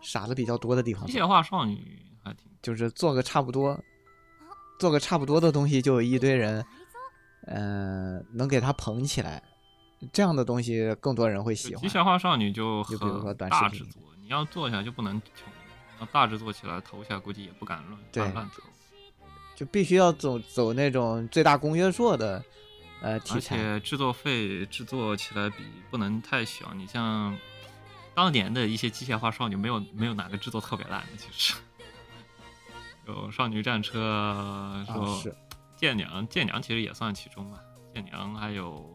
傻子比较多的地方。机械化少女还挺，就是做个差不多，做个差不多的东西，就有一堆人，嗯，能给他捧起来。这样的东西更多人会喜欢。机械化少女就就比如说大制作，你要做起来就不能穷，要大制作起来投起来估计也不敢乱乱投，就必须要走走那种最大公约数的呃题材。而且制作费制作起来比不能太小。你像当年的一些机械化少女，没有没有哪个制作特别烂的，其实 有少女战车，说剑娘剑娘其实也算其中吧，剑娘还有。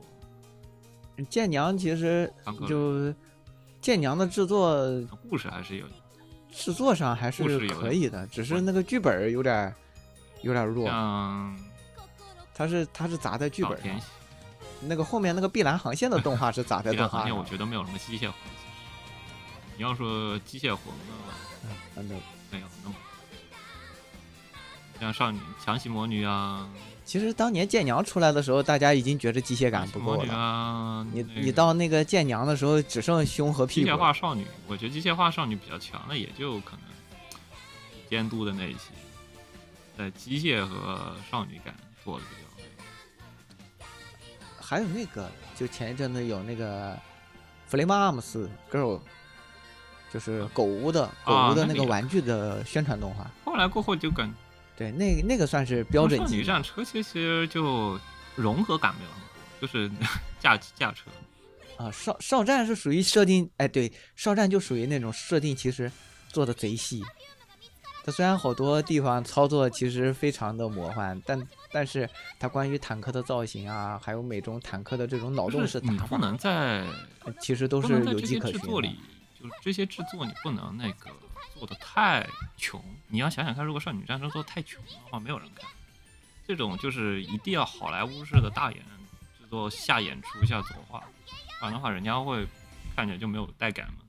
剑娘其实就剑娘的制作故事还是有，制作上还是可以的，只是那个剧本有点有点弱。像它是它是砸在剧本上，那个后面那个碧蓝航线的动画是砸在动画上。我觉得没有什么机械魂。你要说机械魂的，嗯，没有没有那么像少女强袭魔女啊。其实当年剑娘出来的时候，大家已经觉得机械感不够了。你你到那个剑娘的时候，只剩胸和屁股。机械化少女，我觉得机械化少女比较强的，也就可能监督的那一期，在机械和少女感做的比较那个。还有那个，就前一阵子有那个 Flame Arms Girl，就是狗屋的狗屋的那个玩具的宣传动画。后来过后就感对，那那个算是标准级女级。战车其实就融合感没有就是 驾驾车。啊，少少战是属于设定，哎，对，少战就属于那种设定，其实做的贼细。它虽然好多地方操作其实非常的魔幻，但但是它关于坦克的造型啊，还有每种坦克的这种脑洞式打法，不能在呃其实都是有迹可循的制作里。，就是这些制作你不能那个做的太穷。你要想想看，如果少女战争做得太穷的话，没有人看。这种就是一定要好莱坞式的大演制作下演出下作画，不然的话人家会看起来就没有带感嘛。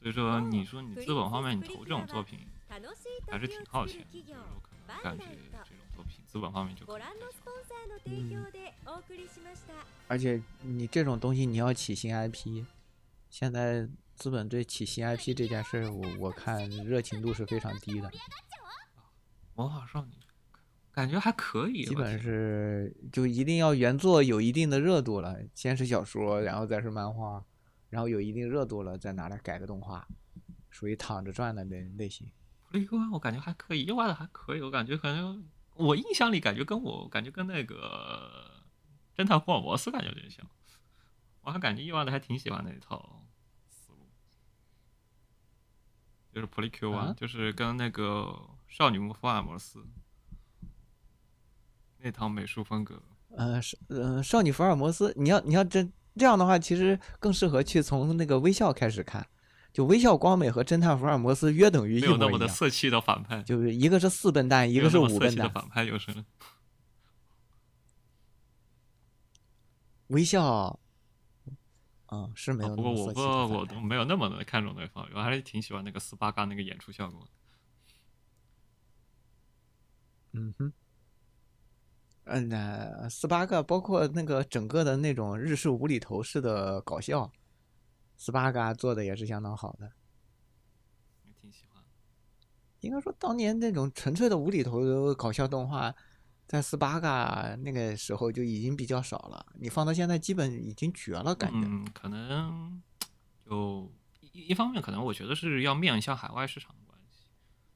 所以说，你说你资本方面你投这种作品还是挺耗钱的，感觉这种作品资本方面就可能比较而且你这种东西你要起新 IP，现在资本对起新 IP 这件事儿，我我看热情度是非常低的，魔法少女感觉还可以，基本是就一定要原作有一定的热度了，先是小说，然后再是漫画，然后有一定热度了再拿来改个动画，属于躺着赚的那类型。普利我感觉还可以，画的还可以，我感觉可能我印象里感觉跟我感觉跟那个侦探福尔摩斯感觉有点像，我还感觉意外的还挺喜欢那一套思路，就是 Play Q 啊就是跟那个少女福尔摩斯那套美术风格，呃，是呃，少女福尔摩斯，你要你要这这样的话，其实更适合去从那个微笑开始看，就微笑光美和侦探福尔摩斯约等于一没有那么模，的色气的反派，就是一个是四笨蛋，一个是五笨蛋。反派就是。微笑，嗯，是没有那不过我不么色气的反派我都没有那么的看重对方，我还是挺喜欢那个斯巴嘎那个演出效果。嗯哼，嗯，那斯巴嘎包括那个整个的那种日式无厘头式的搞笑，斯巴嘎做的也是相当好的。也挺喜欢。应该说，当年那种纯粹的无厘头的搞笑动画，在斯巴嘎那个时候就已经比较少了。你放到现在，基本已经绝了，感觉。嗯，可能就一一方面，可能我觉得是要面向海外市场的关系。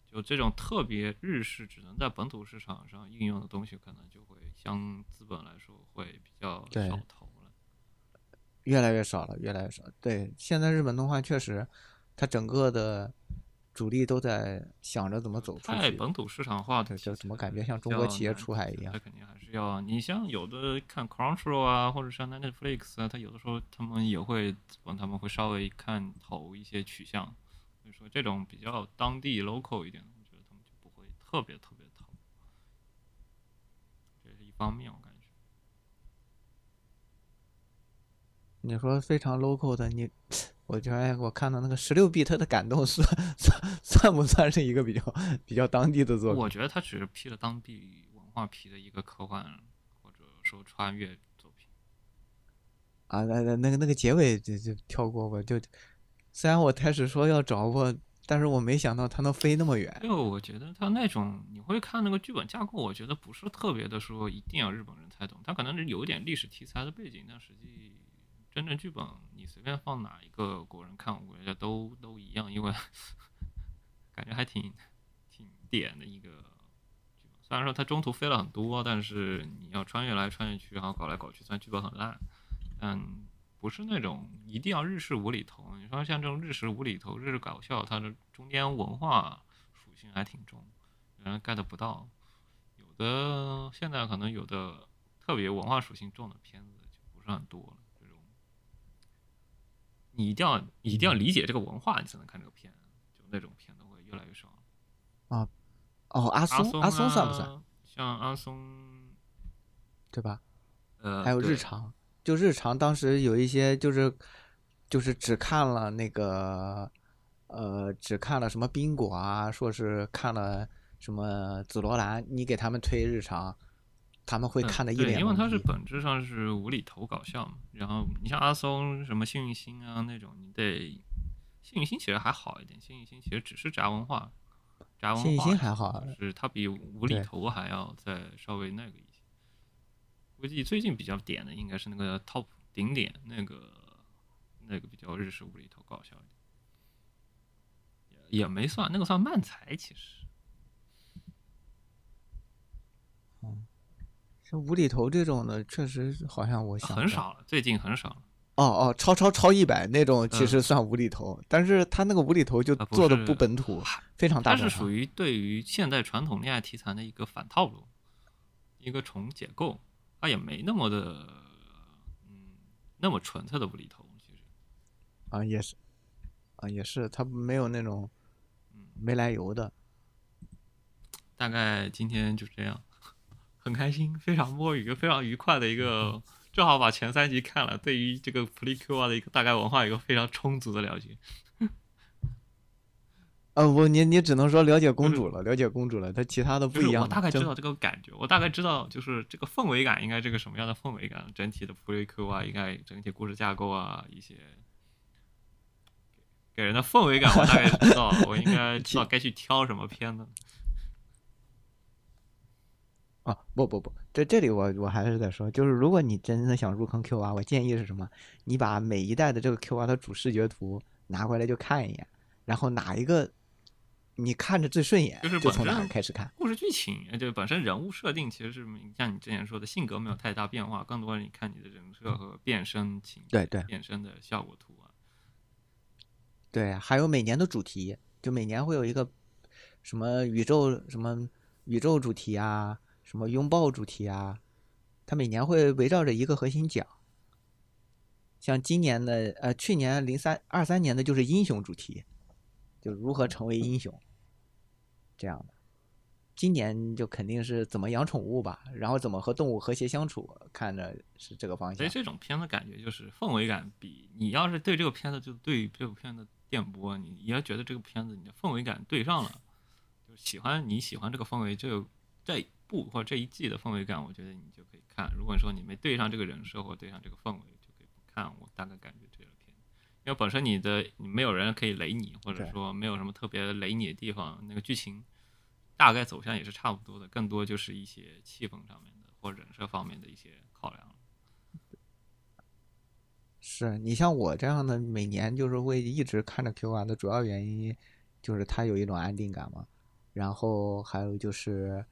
就这种特别日式只能在本土市场上应用的东西，可能就会相资本来说会比较少投了。越来越少了，越来越少。对，现在日本动画确实，它整个的主力都在想着怎么走出去。太本土市场化的就怎么感觉像中国企业出海一样他肯定还是要你像有的看 Crunchyroll 啊，或者像 Netflix 啊，它有的时候他们也会他们会稍微看投一些取向，所以说这种比较当地 local 一点的，我觉得他们就不会特别特别投，这是一方面我感觉。你说非常 local 的，你，我觉得我看到那个十六 bit 的感动算算算不算是一个比较比较当地的作品？我觉得它只是批了当地文化批的一个科幻或者说穿越作品。啊，那那那个那个结尾就就跳过吧，就虽然我开始说要找过，但是我没想到它能飞那么远。就我觉得它那种你会看那个剧本架构，我觉得不是特别的说一定要日本人才懂，他可能是有一点历史题材的背景，但实际真正剧本你随便放哪一个国人看，我觉得都都一样，因为 感觉还挺挺点的一个剧本。虽然说它中途飞了很多，但是你要穿越来穿越去，然后搞来搞去，虽然剧本很烂，但不是那种一定要日式无厘头。你说像这种日式无厘头、日式搞笑，它的中间文化属性还挺重，有人 get 不到。有的现在可能有的特别文化属性重的片子就不是很多了。你一定要你一定要理解这个文化，你才能看这个片。就那种片都会越来越少啊。哦，阿阿松，阿松算不算？啊？像阿松，对吧？呃，还有日常，就日常当时有一些就是就是只看了那个呃，只看了什么宾果啊，说是看了什么紫罗兰，你给他们推日常，他们会嗯看的一对，因为它是本质上是无厘头搞笑嘛。然后你像阿松什么幸运星啊那种，你得幸运星其实还好一点，幸运星其实只是宅文化。宅文化，还好就是它比无厘头还要再稍微那个一些。估计最近比较点的应该是那个 Top 顶点那个那个比较日式无厘头搞笑一点，也也没算那个算漫才，其实像无厘头这种的，确实是好像我想很少了，最近很少了。哦哦，超超超一百那种其嗯实算无厘头，但是他那个无厘头就做的不本土，非常大。它是属于对于现代传统恋爱题材的一个反套路，一个重解构，它也没那么的，嗯，那么纯粹的无厘头。其实，啊，也是，啊也是，他没有那种嗯，没来由的。大概今天就这样，很开心，非常摸鱼，非常愉快的一个，正好把前三集看了，对于这个普利 Q 啊的一个大概文化有一个非常充足的了解。呃，我你你只能说了解公主了，了解公主了，它其他的不一样我大概知道这个感觉，我大概知道就是这个氛围感应该这个什么样的氛围感，整体的普瑞 Q 啊，应该整体故事架构啊，一些给人的氛围感，我大概知道，我应该知道 该去挑什么片子。啊，不不不，这这里我我还是在说，就是如果你真的想入坑 Q 娃，我建议是什么？你把每一代的这个 Q 娃的主视觉图拿过来就看一眼，然后哪一个你看着最顺眼，就是从哪开始看。故事剧情，呃，就本身人物设定其实是像你之前说的，性格没有太大变化，更多的你看你的人设和变身情，对对变身的效果图啊。对，还有每年的主题，就每年会有一个什么宇宙什么宇宙主题啊，什么拥抱主题啊，它每年会围绕着一个核心讲。像今年的呃，去年零三二三年的就是英雄主题，就如何成为英雄这样的。今年就肯定是怎么养宠物吧，然后怎么和动物和谐相处，看着是这个方向所以。这种片子感觉就是氛围感比你要是对这个片子就对这部片子电波，你你要觉得这个片子你的氛围感对上了，就喜欢你喜欢这个氛围，就这一部或者这一季的氛围感，我觉得你就可以看。如果说你没对上这个人设或对上这个氛围，就可以不看。我大概感觉这个片子，因为本身你的你没有人可以雷你，或者说没有什么特别雷你的地方，那个剧情大概走向也是差不多的，更多就是一些气氛上面的或人设方面的一些考量。是你像我这样的，每年就是会一直看着 Q 啊的主要原因，就是它有一种安定感嘛。然后还有就是，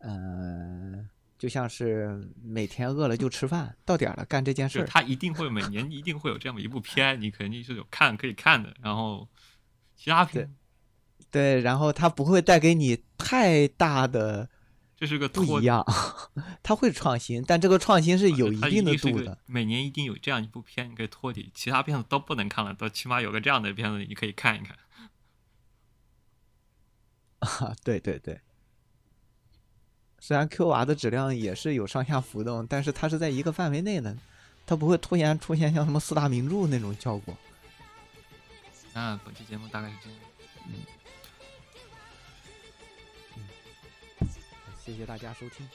嗯、就像是每天饿了就吃饭，到点儿了干这件事。他一定会每年一定会有这么一部片，你肯定是有看可以看的。然后其他片，对，然后它不会带给你太大的这是个托不一，样，它会创新，但这个创新是有一定的度的。每年一定有这样一部片你可以托底，其他片子都不能看了，都起码有个这样的片子你可以看一看。啊，对对对。虽然 Q R 的质量也是有上下浮动，但是它是在一个范围内的，它不会突然出现像什么四大名著那种效果。那本期节目大概是这样。谢谢大家收听。